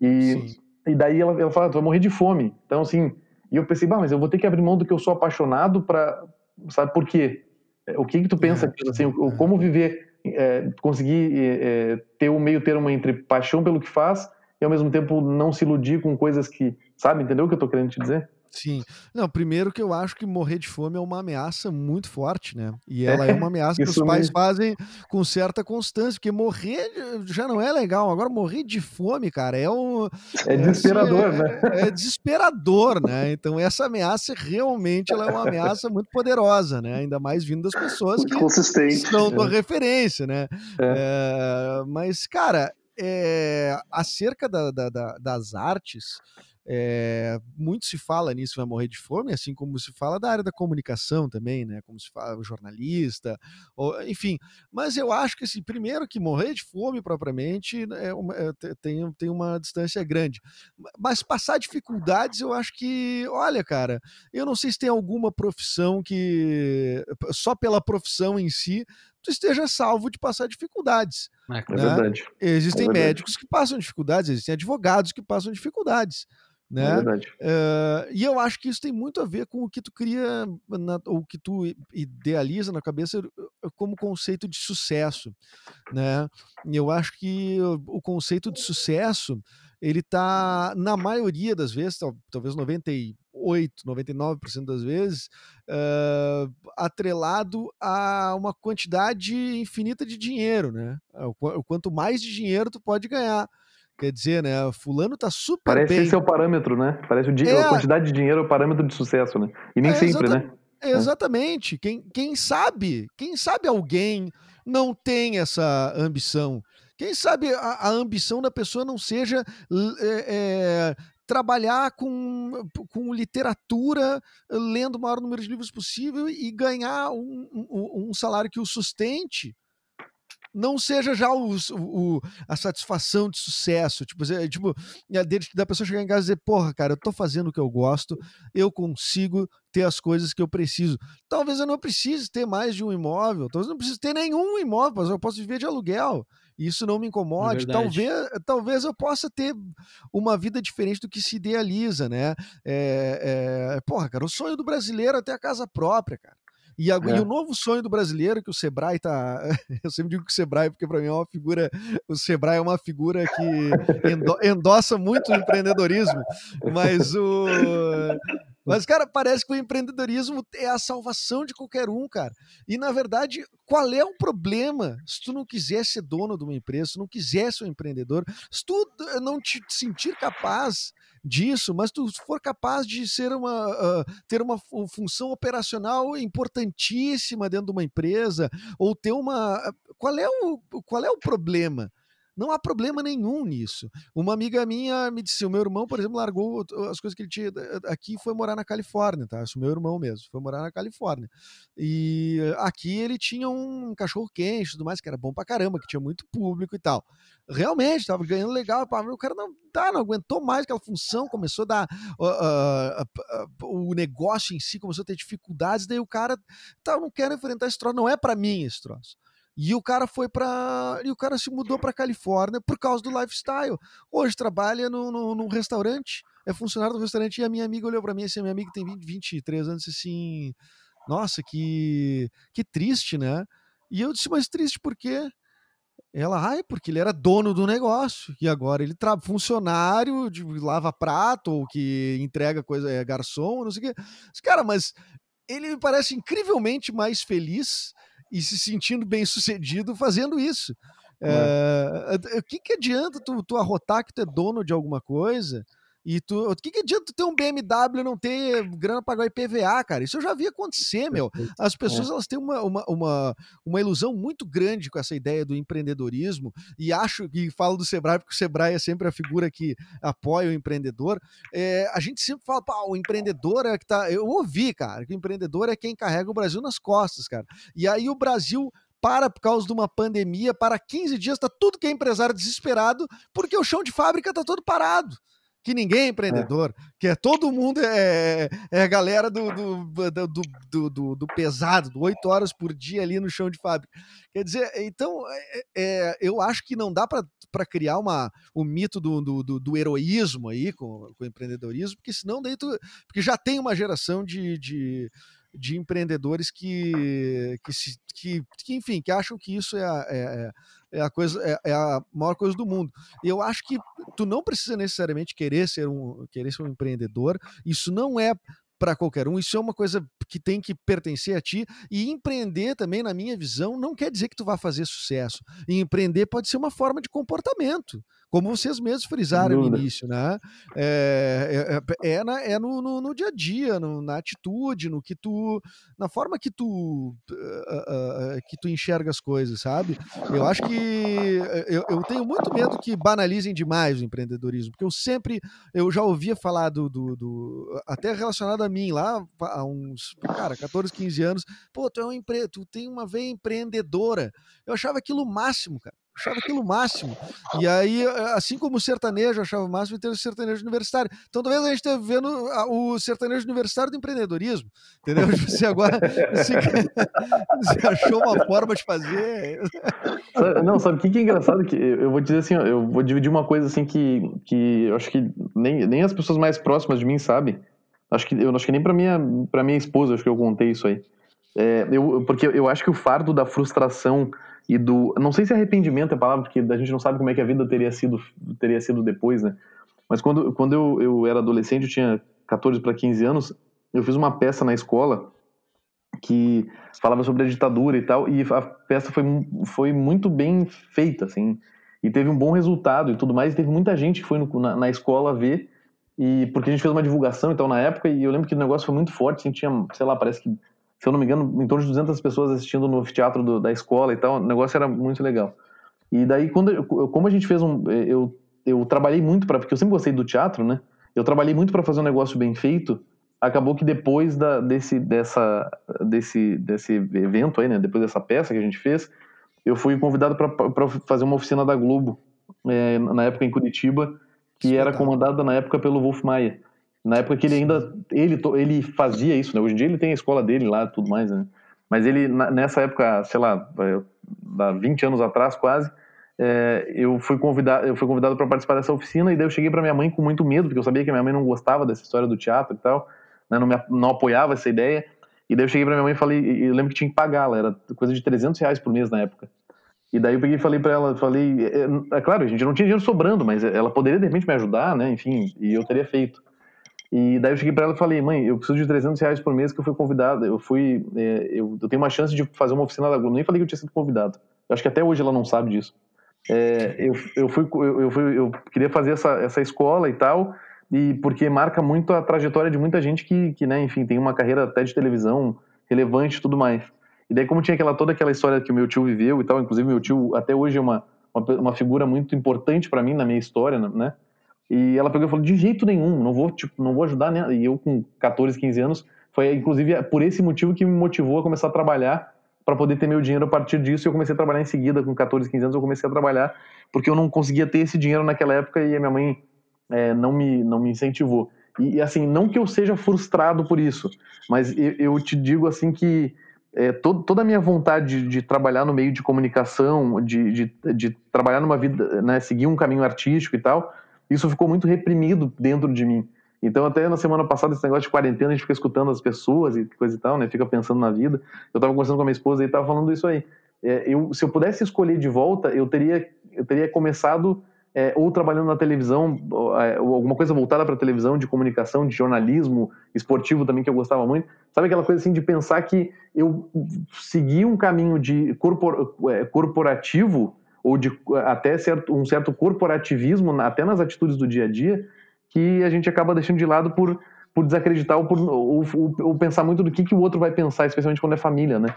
E, e daí ela, ela fala, tu vai morrer de fome. Então, assim, e eu pensei, bah, mas eu vou ter que abrir mão do que eu sou apaixonado para, sabe por quê? É, o que que tu pensa, é, assim, é, como viver, é, conseguir é, ter o um meio termo entre paixão pelo que faz e ao mesmo tempo não se iludir com coisas que, sabe, entendeu o que eu tô querendo te dizer? Sim. Não, primeiro que eu acho que morrer de fome é uma ameaça muito forte, né? E ela é uma ameaça (laughs) que os pais mesmo. fazem com certa constância, porque morrer já não é legal. Agora, morrer de fome, cara, é um. É desesperador, é, né? É, é, desesperador, né? Então, essa ameaça realmente ela é uma ameaça muito poderosa, né? Ainda mais vindo das pessoas que Consistente. estão tua é. referência, né? É. é mas, cara, é, acerca da, da, da, das artes. É, muito se fala nisso, vai morrer de fome, assim como se fala da área da comunicação também, né? Como se fala o jornalista, ou, enfim. Mas eu acho que, assim, primeiro que morrer de fome propriamente é uma, é, tem, tem uma distância grande. Mas passar dificuldades, eu acho que, olha, cara, eu não sei se tem alguma profissão que só pela profissão em si tu esteja salvo de passar dificuldades. É, né? é verdade. Existem é verdade. médicos que passam dificuldades, existem advogados que passam dificuldades. Né? É verdade. Uh, e eu acho que isso tem muito a ver com o que tu cria, na, o que tu idealiza na cabeça eh, como conceito de sucesso, né? E eu acho que o conceito de sucesso ele está na maioria das vezes, talvez 98, 99% das vezes, uh, atrelado a uma quantidade infinita de dinheiro, né? O quanto mais de dinheiro tu pode ganhar. Quer dizer, né? Fulano tá super Parece bem. Parece esse é o parâmetro, né? Parece o é... a quantidade de dinheiro é o parâmetro de sucesso, né? E nem é, sempre, exata... né? Exatamente. Quem, quem sabe, quem sabe alguém não tem essa ambição. Quem sabe a, a ambição da pessoa não seja é, é, trabalhar com, com literatura, lendo o maior número de livros possível e ganhar um, um, um salário que o sustente não seja já o, o, a satisfação de sucesso. Tipo, é, tipo da pessoa chegar em casa e dizer, porra, cara, eu tô fazendo o que eu gosto, eu consigo ter as coisas que eu preciso. Talvez eu não precise ter mais de um imóvel, talvez eu não precise ter nenhum imóvel, mas eu posso viver de aluguel. Isso não me incomode. É talvez, talvez eu possa ter uma vida diferente do que se idealiza, né? É, é, porra, cara, o sonho do brasileiro é ter a casa própria, cara. E, a, é. e, o novo sonho do brasileiro, que o Sebrae tá. (laughs) Eu sempre digo que o Sebrae, porque para mim é uma figura. O Sebrae é uma figura que endo, endossa muito o empreendedorismo, mas o. Mas, cara, parece que o empreendedorismo é a salvação de qualquer um, cara. E, na verdade, qual é o problema se tu não quiser ser dono de uma empresa, se não quiser ser um empreendedor, se tu não te sentir capaz disso, mas tu for capaz de ser uma uh, ter uma função operacional importantíssima dentro de uma empresa ou ter uma qual é o qual é o problema? Não há problema nenhum nisso. Uma amiga minha me disse: o meu irmão, por exemplo, largou as coisas que ele tinha aqui e foi morar na Califórnia, tá? Isso, meu irmão mesmo, foi morar na Califórnia. E aqui ele tinha um cachorro quente e tudo mais, que era bom pra caramba, que tinha muito público e tal. Realmente, estava ganhando legal. O cara não, tá, não aguentou mais aquela função, começou a dar. Uh, uh, uh, o negócio em si começou a ter dificuldades, daí o cara, tá, eu não quero enfrentar esse troço, não é para mim esse troço. E o cara foi para e o cara se mudou para Califórnia por causa do lifestyle. Hoje trabalha no, no, num restaurante, é funcionário do restaurante e a minha amiga olhou para mim, assim, a minha amiga tem 20, 23 anos, assim, nossa, que que triste, né? E eu disse, mas triste por quê? Ela, ai, porque ele era dono do negócio e agora ele trabalha funcionário de lava prato ou que entrega coisa, é garçom, não sei o quê. Cara, mas ele me parece incrivelmente mais feliz e se sentindo bem sucedido fazendo isso. É. É, o que, que adianta tu, tu arrotar que tu é dono de alguma coisa e tu, o que, que adianta tu ter um BMW e não ter grana para pagar IPVA, cara? Isso eu já vi acontecer, meu. As pessoas é. elas têm uma, uma, uma, uma, ilusão muito grande com essa ideia do empreendedorismo e acho que falo do Sebrae porque o Sebrae é sempre a figura que apoia o empreendedor. É, a gente sempre fala, pá, o empreendedor é que tá. Eu ouvi, cara, que o empreendedor é quem carrega o Brasil nas costas, cara. E aí o Brasil para por causa de uma pandemia, para 15 dias, tá tudo que é empresário desesperado, porque o chão de fábrica tá todo parado que ninguém é, é. empreendedor, é. que é todo mundo é, é a galera do, do, do, do, do, do pesado, do oito horas por dia ali no chão de fábrica. Quer dizer, então é, é eu acho que não dá para criar uma, o mito do, do, do, do, heroísmo aí com, com o empreendedorismo, porque senão daí tu, porque já tem uma geração de, de de empreendedores que, que, se, que, que, enfim, que acham que isso é, é, é a coisa é, é, a maior coisa do mundo. E eu acho que tu não precisa necessariamente querer ser um querer ser um empreendedor. Isso não é para qualquer um. Isso é uma coisa que tem que pertencer a ti. E empreender também, na minha visão, não quer dizer que tu vá fazer sucesso. E empreender pode ser uma forma de comportamento como vocês mesmos frisaram no início, né? É, é, é, na, é no, no, no, dia a dia, no, na atitude, no que tu, na forma que tu uh, uh, que tu enxerga as coisas, sabe? Eu acho que eu, eu, tenho muito medo que banalizem demais o empreendedorismo, porque eu sempre eu já ouvia falar do, do, do até relacionado a mim lá há uns cara 14, 15 anos, pô, tu é um empre... tu tem uma veia empreendedora. Eu achava aquilo o máximo, cara achava aquilo máximo. E aí, assim como o sertanejo achava o máximo, tem o sertanejo universitário. Então, talvez a gente esteja vendo o sertanejo universitário do empreendedorismo, entendeu? (laughs) Você agora você, você (laughs) achou uma forma de fazer. Não, sabe o que, é engraçado? Que eu vou dizer assim, eu vou dividir uma coisa assim que, que eu acho que nem, nem as pessoas mais próximas de mim sabem. Acho que eu acho que nem para minha minha esposa acho que eu contei isso aí. É, eu, porque eu acho que o fardo da frustração e do. Não sei se arrependimento é a palavra, porque a gente não sabe como é que a vida teria sido, teria sido depois, né? Mas quando, quando eu, eu era adolescente, eu tinha 14 para 15 anos, eu fiz uma peça na escola que falava sobre a ditadura e tal, e a peça foi, foi muito bem feita, assim, e teve um bom resultado e tudo mais, e teve muita gente que foi no, na, na, escola ver, e porque a gente fez uma divulgação então na época, e eu lembro que o negócio foi muito forte, assim, tinha, sei lá, parece que se eu não me engano, em torno de 200 pessoas assistindo no teatro do, da escola e tal. O negócio era muito legal. E daí, quando, como a gente fez um. Eu, eu trabalhei muito para. Porque eu sempre gostei do teatro, né? Eu trabalhei muito para fazer um negócio bem feito. Acabou que depois da, desse, dessa, desse, desse evento aí, né? Depois dessa peça que a gente fez, eu fui convidado para fazer uma oficina da Globo, é, na época em Curitiba, que era comandada na época pelo Wolf Maia. Na época que ele ainda ele, ele fazia isso, né? Hoje em dia ele tem a escola dele lá tudo mais, né? Mas ele, nessa época, sei lá, há 20 anos atrás quase, é, eu fui convidado eu fui convidado para participar dessa oficina e daí eu cheguei para minha mãe com muito medo, porque eu sabia que minha mãe não gostava dessa história do teatro e tal, né? não, me, não apoiava essa ideia. E daí eu cheguei para minha mãe e falei, eu lembro que tinha que pagar, ela era coisa de 300 reais por mês na época. E daí eu peguei e falei para ela, falei, é, é, claro, a gente não tinha dinheiro sobrando, mas ela poderia de repente me ajudar, né? Enfim, e eu teria feito. E daí eu cheguei para ela e falei, mãe, eu preciso de 300 reais por mês que eu fui convidada. Eu fui, é, eu, eu, tenho uma chance de fazer uma oficina da Globo. Nem falei que eu tinha sido convidado. Eu acho que até hoje ela não sabe disso. É, eu, eu, fui, eu, eu, fui, eu queria fazer essa, essa escola e tal, e porque marca muito a trajetória de muita gente que, que né, enfim, tem uma carreira até de televisão relevante e tudo mais. E daí, como tinha aquela, toda aquela história que o meu tio viveu e tal, inclusive meu tio até hoje é uma, uma, uma figura muito importante para mim na minha história, né? E ela pegou e falou: de jeito nenhum, não vou, tipo, não vou ajudar, né? E eu, com 14, 15 anos, foi inclusive por esse motivo que me motivou a começar a trabalhar para poder ter meu dinheiro a partir disso. E eu comecei a trabalhar em seguida, com 14, 15 anos, eu comecei a trabalhar, porque eu não conseguia ter esse dinheiro naquela época e a minha mãe é, não, me, não me incentivou. E, assim, não que eu seja frustrado por isso, mas eu, eu te digo assim que é, toda a minha vontade de, de, trabalhar no meio de comunicação, de, de, de trabalhar numa vida, né, seguir um caminho artístico e tal, isso ficou muito reprimido dentro de mim. Então, até na semana passada, esse negócio de quarentena, a gente fica escutando as pessoas e coisa e tal, né? Fica pensando na vida. Eu estava conversando com a minha esposa e estava falando isso aí. É, eu, se eu pudesse escolher de volta, eu teria, eu teria começado é, ou trabalhando na televisão, ou, é, ou alguma coisa voltada para televisão, de comunicação, de jornalismo, esportivo também, que eu gostava muito. Sabe aquela coisa assim de pensar que eu segui um caminho de corpor, é, corporativo ou de até certo, um certo corporativismo, até nas atitudes do dia a dia, que a gente acaba deixando de lado por, por desacreditar ou, por, ou, ou, ou pensar muito do que, que o outro vai pensar, especialmente quando é família, né?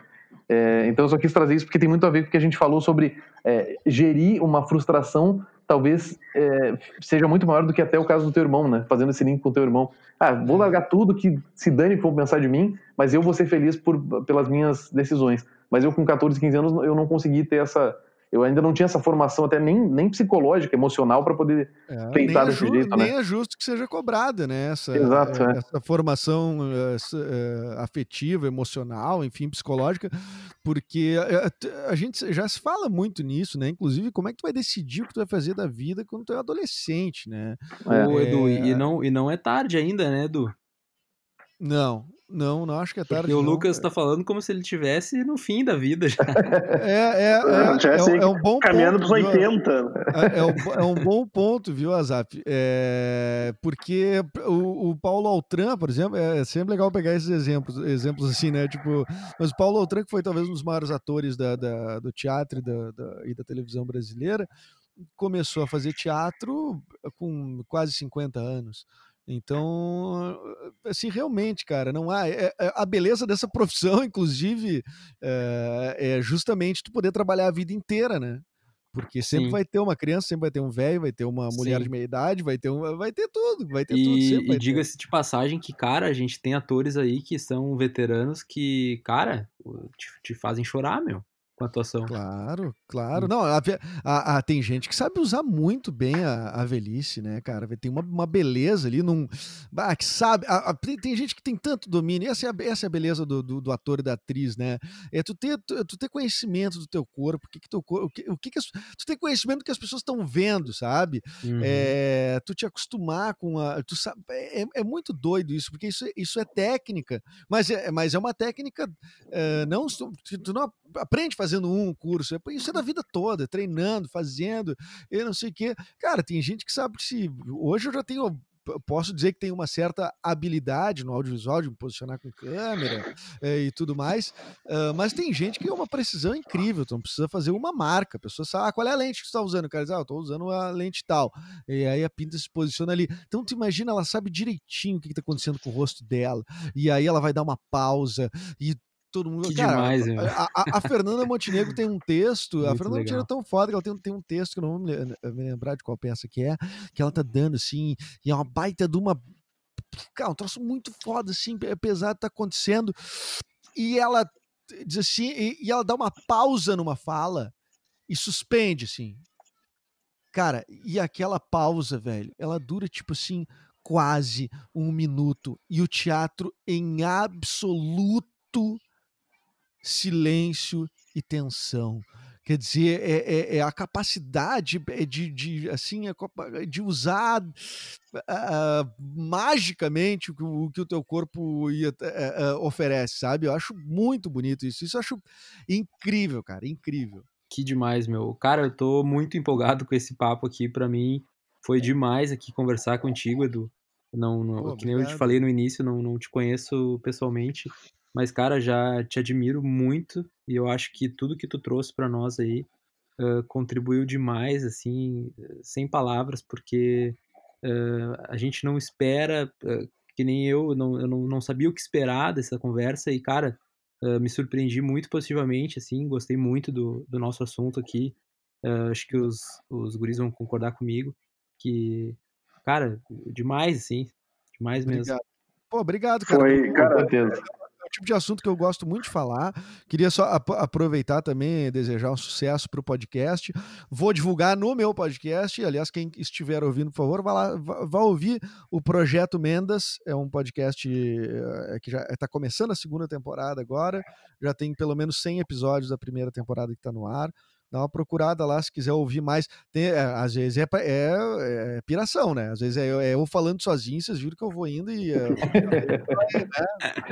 É, então eu só quis trazer isso porque tem muito a ver com o que a gente falou sobre é, gerir uma frustração talvez é, seja muito maior do que até o caso do teu irmão, né? Fazendo esse link com o teu irmão. Ah, vou largar tudo que se dane que vão pensar de mim, mas eu vou ser feliz por, pelas minhas decisões. Mas eu com 14, 15 anos eu não consegui ter essa eu ainda não tinha essa formação até nem, nem psicológica, emocional para poder é, tentar é desse jeito, nem né? é justo que seja cobrada, né? Essa, Exato, é, essa formação essa, é, afetiva, emocional, enfim, psicológica, porque a, a, gente já se fala muito nisso, né? Inclusive, como é que tu vai decidir o que tu vai fazer da vida quando tu é adolescente, né? É. Ô, Edu, e não, e não é tarde ainda, né, Edu? Não, não, não acho que é tarde. Porque o não, Lucas está falando como se ele tivesse no fim da vida já. É, é, é, (laughs) é, é um bom caminhando ponto. Caminhando para os 80. É, é, um, é, um, bom ponto, viu, Azap? É, porque o, o, Paulo Altran, por exemplo, é sempre legal pegar esses exemplos, exemplos assim, né? Tipo, mas o Paulo Altran, que foi talvez um dos maiores atores da, da do teatro e da, da, e da televisão brasileira, começou a fazer teatro com quase 50 anos. Então, assim, realmente, cara, não há. É, é, a beleza dessa (laughs) profissão, inclusive, é, é, justamente tu poder trabalhar a vida inteira, né? Porque sempre Sim. vai ter uma criança, sempre vai ter um velho, vai ter uma mulher Sim. de meia idade, vai ter um, vai ter tudo, vai ter e, tudo. E diga-se de passagem que, cara, a gente tem atores aí que são veteranos que, cara, te, te fazem chorar, meu com a atuação. Claro, claro. Hum. Não, a, a, a, tem gente que sabe usar muito bem a, velhice, né, cara? Tem uma, uma beleza ali, num, ah, que sabe. tem, tem, gente que tem tanto domínio. Essa é a, essa é a beleza do, do, do, ator e da atriz, né? É tu ter, tu, tu ter conhecimento do teu corpo, o que, que teu corpo, o que, o que, que as, tu ter conhecimento do que as pessoas estão vendo, sabe? Uhum. É, tu te acostumar com a. Tu sabe, é, é muito doido isso, porque isso, isso é técnica, mas é, mas é uma técnica. É, não, tu não aprende fazendo um curso, é, isso é da vida toda, treinando, fazendo, eu não sei o quê. Cara, tem gente que sabe que se. Hoje eu já tenho posso dizer que tem uma certa habilidade no audiovisual de me posicionar com câmera é, e tudo mais, uh, mas tem gente que é uma precisão incrível, então precisa fazer uma marca, a pessoa sabe ah, qual é a lente que você está usando, cara diz, ah, eu estou usando a lente tal, e aí a pinta se posiciona ali, então tu imagina, ela sabe direitinho o que está acontecendo com o rosto dela, e aí ela vai dar uma pausa, e todo mundo. Que cara, demais, a, a, a, Fernanda (laughs) Montenegro tem um texto. Muito a Fernanda Montenegro é tão foda que ela tem, tem um texto que eu não vou me, me lembrar de qual peça que é, que ela tá dando assim, e é uma baita de uma. Cara, um troço muito foda, assim, é pesado, tá acontecendo. E ela diz assim, e, e ela dá uma pausa numa fala e suspende, assim. Cara, e aquela pausa, velho, ela dura tipo assim, quase um minuto. E o teatro em absoluto silêncio e tensão. Quer dizer, é, é, é a capacidade é, de, de, assim, de usar uh, magicamente o que, o que, o teu corpo ia, uh, uh, oferece, sabe? Eu acho muito bonito isso. Isso eu acho incrível, cara, incrível. Que demais, meu. Cara, eu tô muito empolgado com esse papo aqui. Para mim, foi demais aqui conversar contigo, Edu. Não, não Pô, que nem eu te falei no início, não, não te conheço pessoalmente, mas, cara, já te admiro muito e eu acho que tudo que tu trouxe para nós aí uh, contribuiu demais, assim, sem palavras, porque uh, a gente não espera, uh, que nem eu, não, eu não, não sabia o que esperar dessa conversa e, cara, me surpreendi muito positivamente, assim, gostei muito do, do nosso assunto aqui. acho que os, os guris vão concordar comigo que, cara, demais, assim, demais mesmo. Obrigado. Pô, obrigado, cara. Foi, cara, o tipo de assunto que eu gosto muito de falar. Queria só ap aproveitar também desejar um sucesso para o podcast. Vou divulgar no meu podcast. Aliás, quem estiver ouvindo, por favor, vá lá, vá, ouvir o Projeto Mendas. É um podcast é, que já está começando a segunda temporada agora. Já tem pelo menos 100 episódios da primeira temporada que está no ar dá uma procurada lá se quiser ouvir mais. Tem, é, às vezes é, é, é, piração, né? Às vezes é, é, eu falando sozinho, vocês viram que eu vou indo e. É,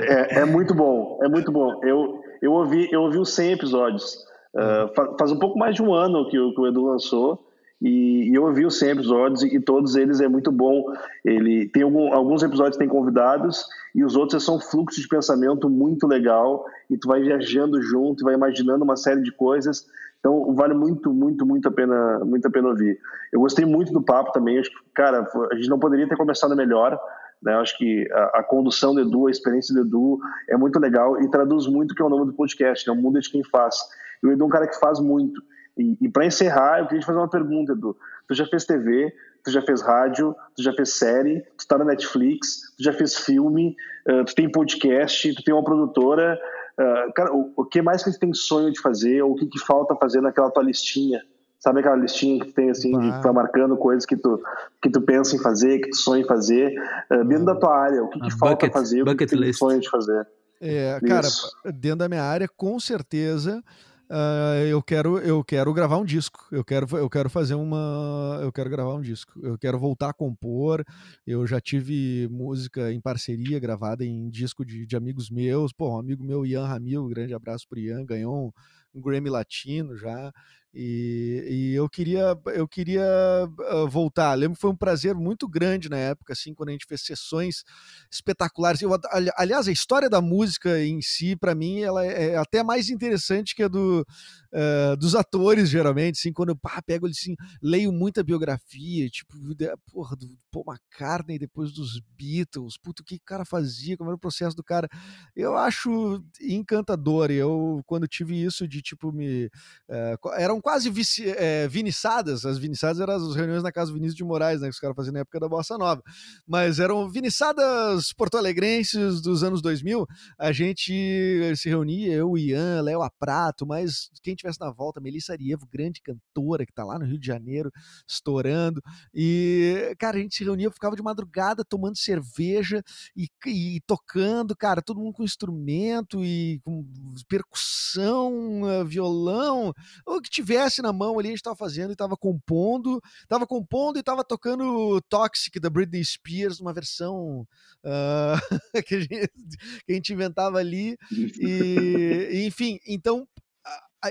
(laughs) é, é, muito bom, é muito bom. Eu, eu, ouvi, eu ouvi os 100 episódios. Uh, faz um pouco mais de um ano que o, que o Edu lançou. E, e, eu ouvi os 100 episódios e, e, todos eles é muito bom. Ele tem algum, alguns episódios tem convidados e os outros são fluxo de pensamento muito legal e tu vai viajando junto, vai imaginando uma série de coisas então vale muito, muito, muito a pena, muito a pena ouvir. Eu gostei muito do papo também. Acho que, cara, a gente não poderia ter começado melhor. Né? Acho que a, a, condução do Edu, a experiência do Edu é muito legal e traduz muito o que é o nome do podcast, né? O mundo é de quem faz. E o Edu é um cara que faz muito. E, e para encerrar, eu queria te fazer uma pergunta, Edu. Tu já fez TV, tu já fez rádio, tu já fez série, tu tá na Netflix, tu já fez filme, uh, tu tem podcast, tu tem uma produtora. Uh, cara, o, o, que mais que você tem sonho de fazer, ou o que, que falta fazer naquela tua listinha? Sabe aquela listinha que tem assim, de, que tá marcando coisas que tu, que tu pensa em fazer, que tu sonha em fazer, uh, dentro da tua área, o que, que falta bucket, fazer, o que, que tu sonho de fazer? É, cara, dentro da minha área, com certeza, Uh, eu quero eu quero gravar um disco eu quero eu quero fazer uma eu quero gravar um disco eu quero voltar a compor. Eu já tive música em parceria gravada em disco de, de amigos meus. Pô um amigo meu Ian Ramil grande abraço pro Ian ganhou um, um Grammy Latino já e, e, eu queria eu queria uh, voltar. Lembro que foi um prazer muito grande na época, assim, quando a gente fez sessões espetaculares. Eu, aliás, a história da música em si, para mim, ela é, é até mais interessante que a do, uh, dos atores, geralmente, assim, quando eu pá, pego assim, leio muita biografia, tipo, porra, do Paul McCartney, depois dos Beatles, puto, o que o cara fazia, como era o processo do cara, eu acho encantador, eu, quando tive isso de, tipo, me, uh, eram quase vici, é, viniçadas, as viniçadas eram as reuniões na casa do Vinícius de Moraes, né, que os caras faziam na época da Bossa Nova, mas eram viniçadas porto-alegrenses dos anos 2000, a gente se reunia, eu, Ian, Léo Aprato, mas quem tivesse na volta, Melissa Arievo, grande cantora que tá lá no Rio de Janeiro, estourando. E, cara, a gente se reunia, ficava de madrugada tomando cerveja e, e tocando, cara, todo mundo com instrumento e com percussão, violão, o que tivesse na mão ali, a gente tava fazendo e tava compondo, tava compondo e tava tocando Toxic da Britney Spears, uma versão uh, (laughs) que, a gente, que, a gente, inventava ali. E, (laughs) enfim, então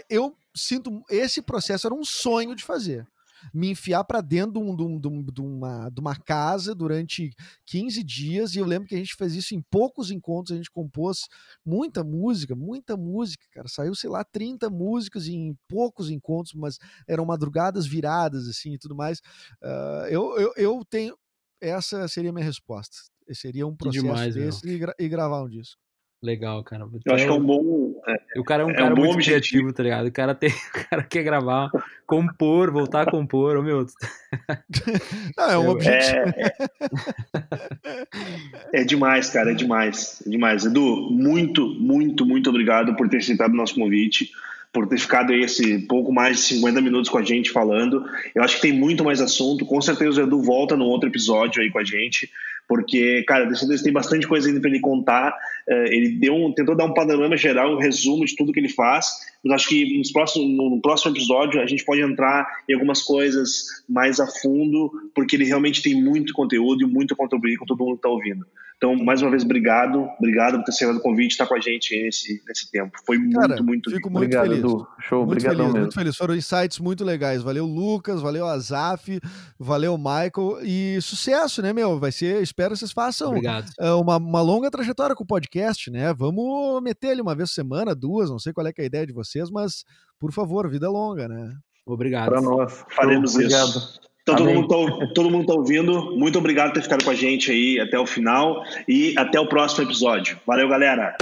eu sinto esse processo era um sonho de fazer. Me enfiar para dentro de, um, de, um, de, uma, de uma casa durante 15 dias, e eu lembro que a gente fez isso em poucos encontros, a gente compôs muita música, muita música, cara. Saiu, sei lá, 30 músicas em poucos encontros, mas eram madrugadas viradas, assim, e tudo mais. Uh, eu, eu, eu tenho. Essa seria a minha resposta. Seria um processo demais, desse e, gra e gravar um disco. Legal, cara. Eu acho que é um bom. É, o cara é um é cara um muito objetivo. criativo, tá ligado? O cara, tem, (laughs) o cara quer gravar, compor, voltar a compor. Ô, meu. (laughs) Não, é um objetivo. É, é, é, demais, cara, é demais. É demais. Edu, muito, muito, muito obrigado por ter aceitado o nosso convite, por ter ficado aí esse pouco mais de 50 minutos com a gente falando. Eu acho que tem muito mais assunto. Com certeza o Edu volta no outro episódio aí com a gente porque, cara, desse tem bastante coisa ainda para ele contar. É, ele deu um, tentou dar um panorama geral, um resumo de tudo que ele faz. Mas acho que nos próximos, no próximo episódio a gente pode entrar em algumas coisas mais a fundo, porque ele realmente tem muito conteúdo e muito a contribuir com todo mundo que está ouvindo. Então, mais uma vez, obrigado. Obrigado por ter aceitado o convite e estar com a gente nesse, nesse tempo. Foi Cara, muito, muito Fico muito obrigado, feliz. Edu. Show, muito obrigado feliz, mesmo. Muito feliz. Foram insights muito legais. Valeu, Lucas. Valeu, Azaf. Valeu, Michael. E sucesso, né, meu? Vai ser. Espero que vocês façam Obrigado. uma, uma longa trajetória com o podcast, né? Vamos meter ele uma vez por semana, duas. Não sei qual é, é a ideia de vocês, mas, por favor, vida longa, né? Obrigado. Para nós. Faremos Show, isso. Obrigado. Então, todo Amém. mundo, tá, todo mundo tá ouvindo. Muito obrigado por ter ficado com a gente aí até o final e até o próximo episódio. Valeu, galera!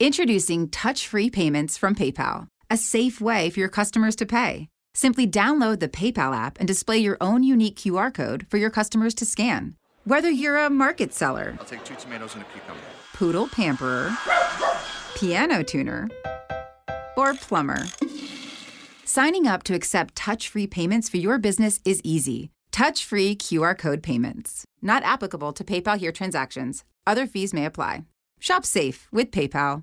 Introducing touch free payments from PayPal, a safe way for your customers to pay. Simply download the PayPal app and display your own unique QR code for your customers to scan. Whether you're a market seller, I'll take two tomatoes and a cucumber. poodle pamperer, piano tuner, or plumber. Signing up to accept touch free payments for your business is easy. Touch free QR code payments. Not applicable to PayPal here transactions. Other fees may apply. Shop safe with PayPal.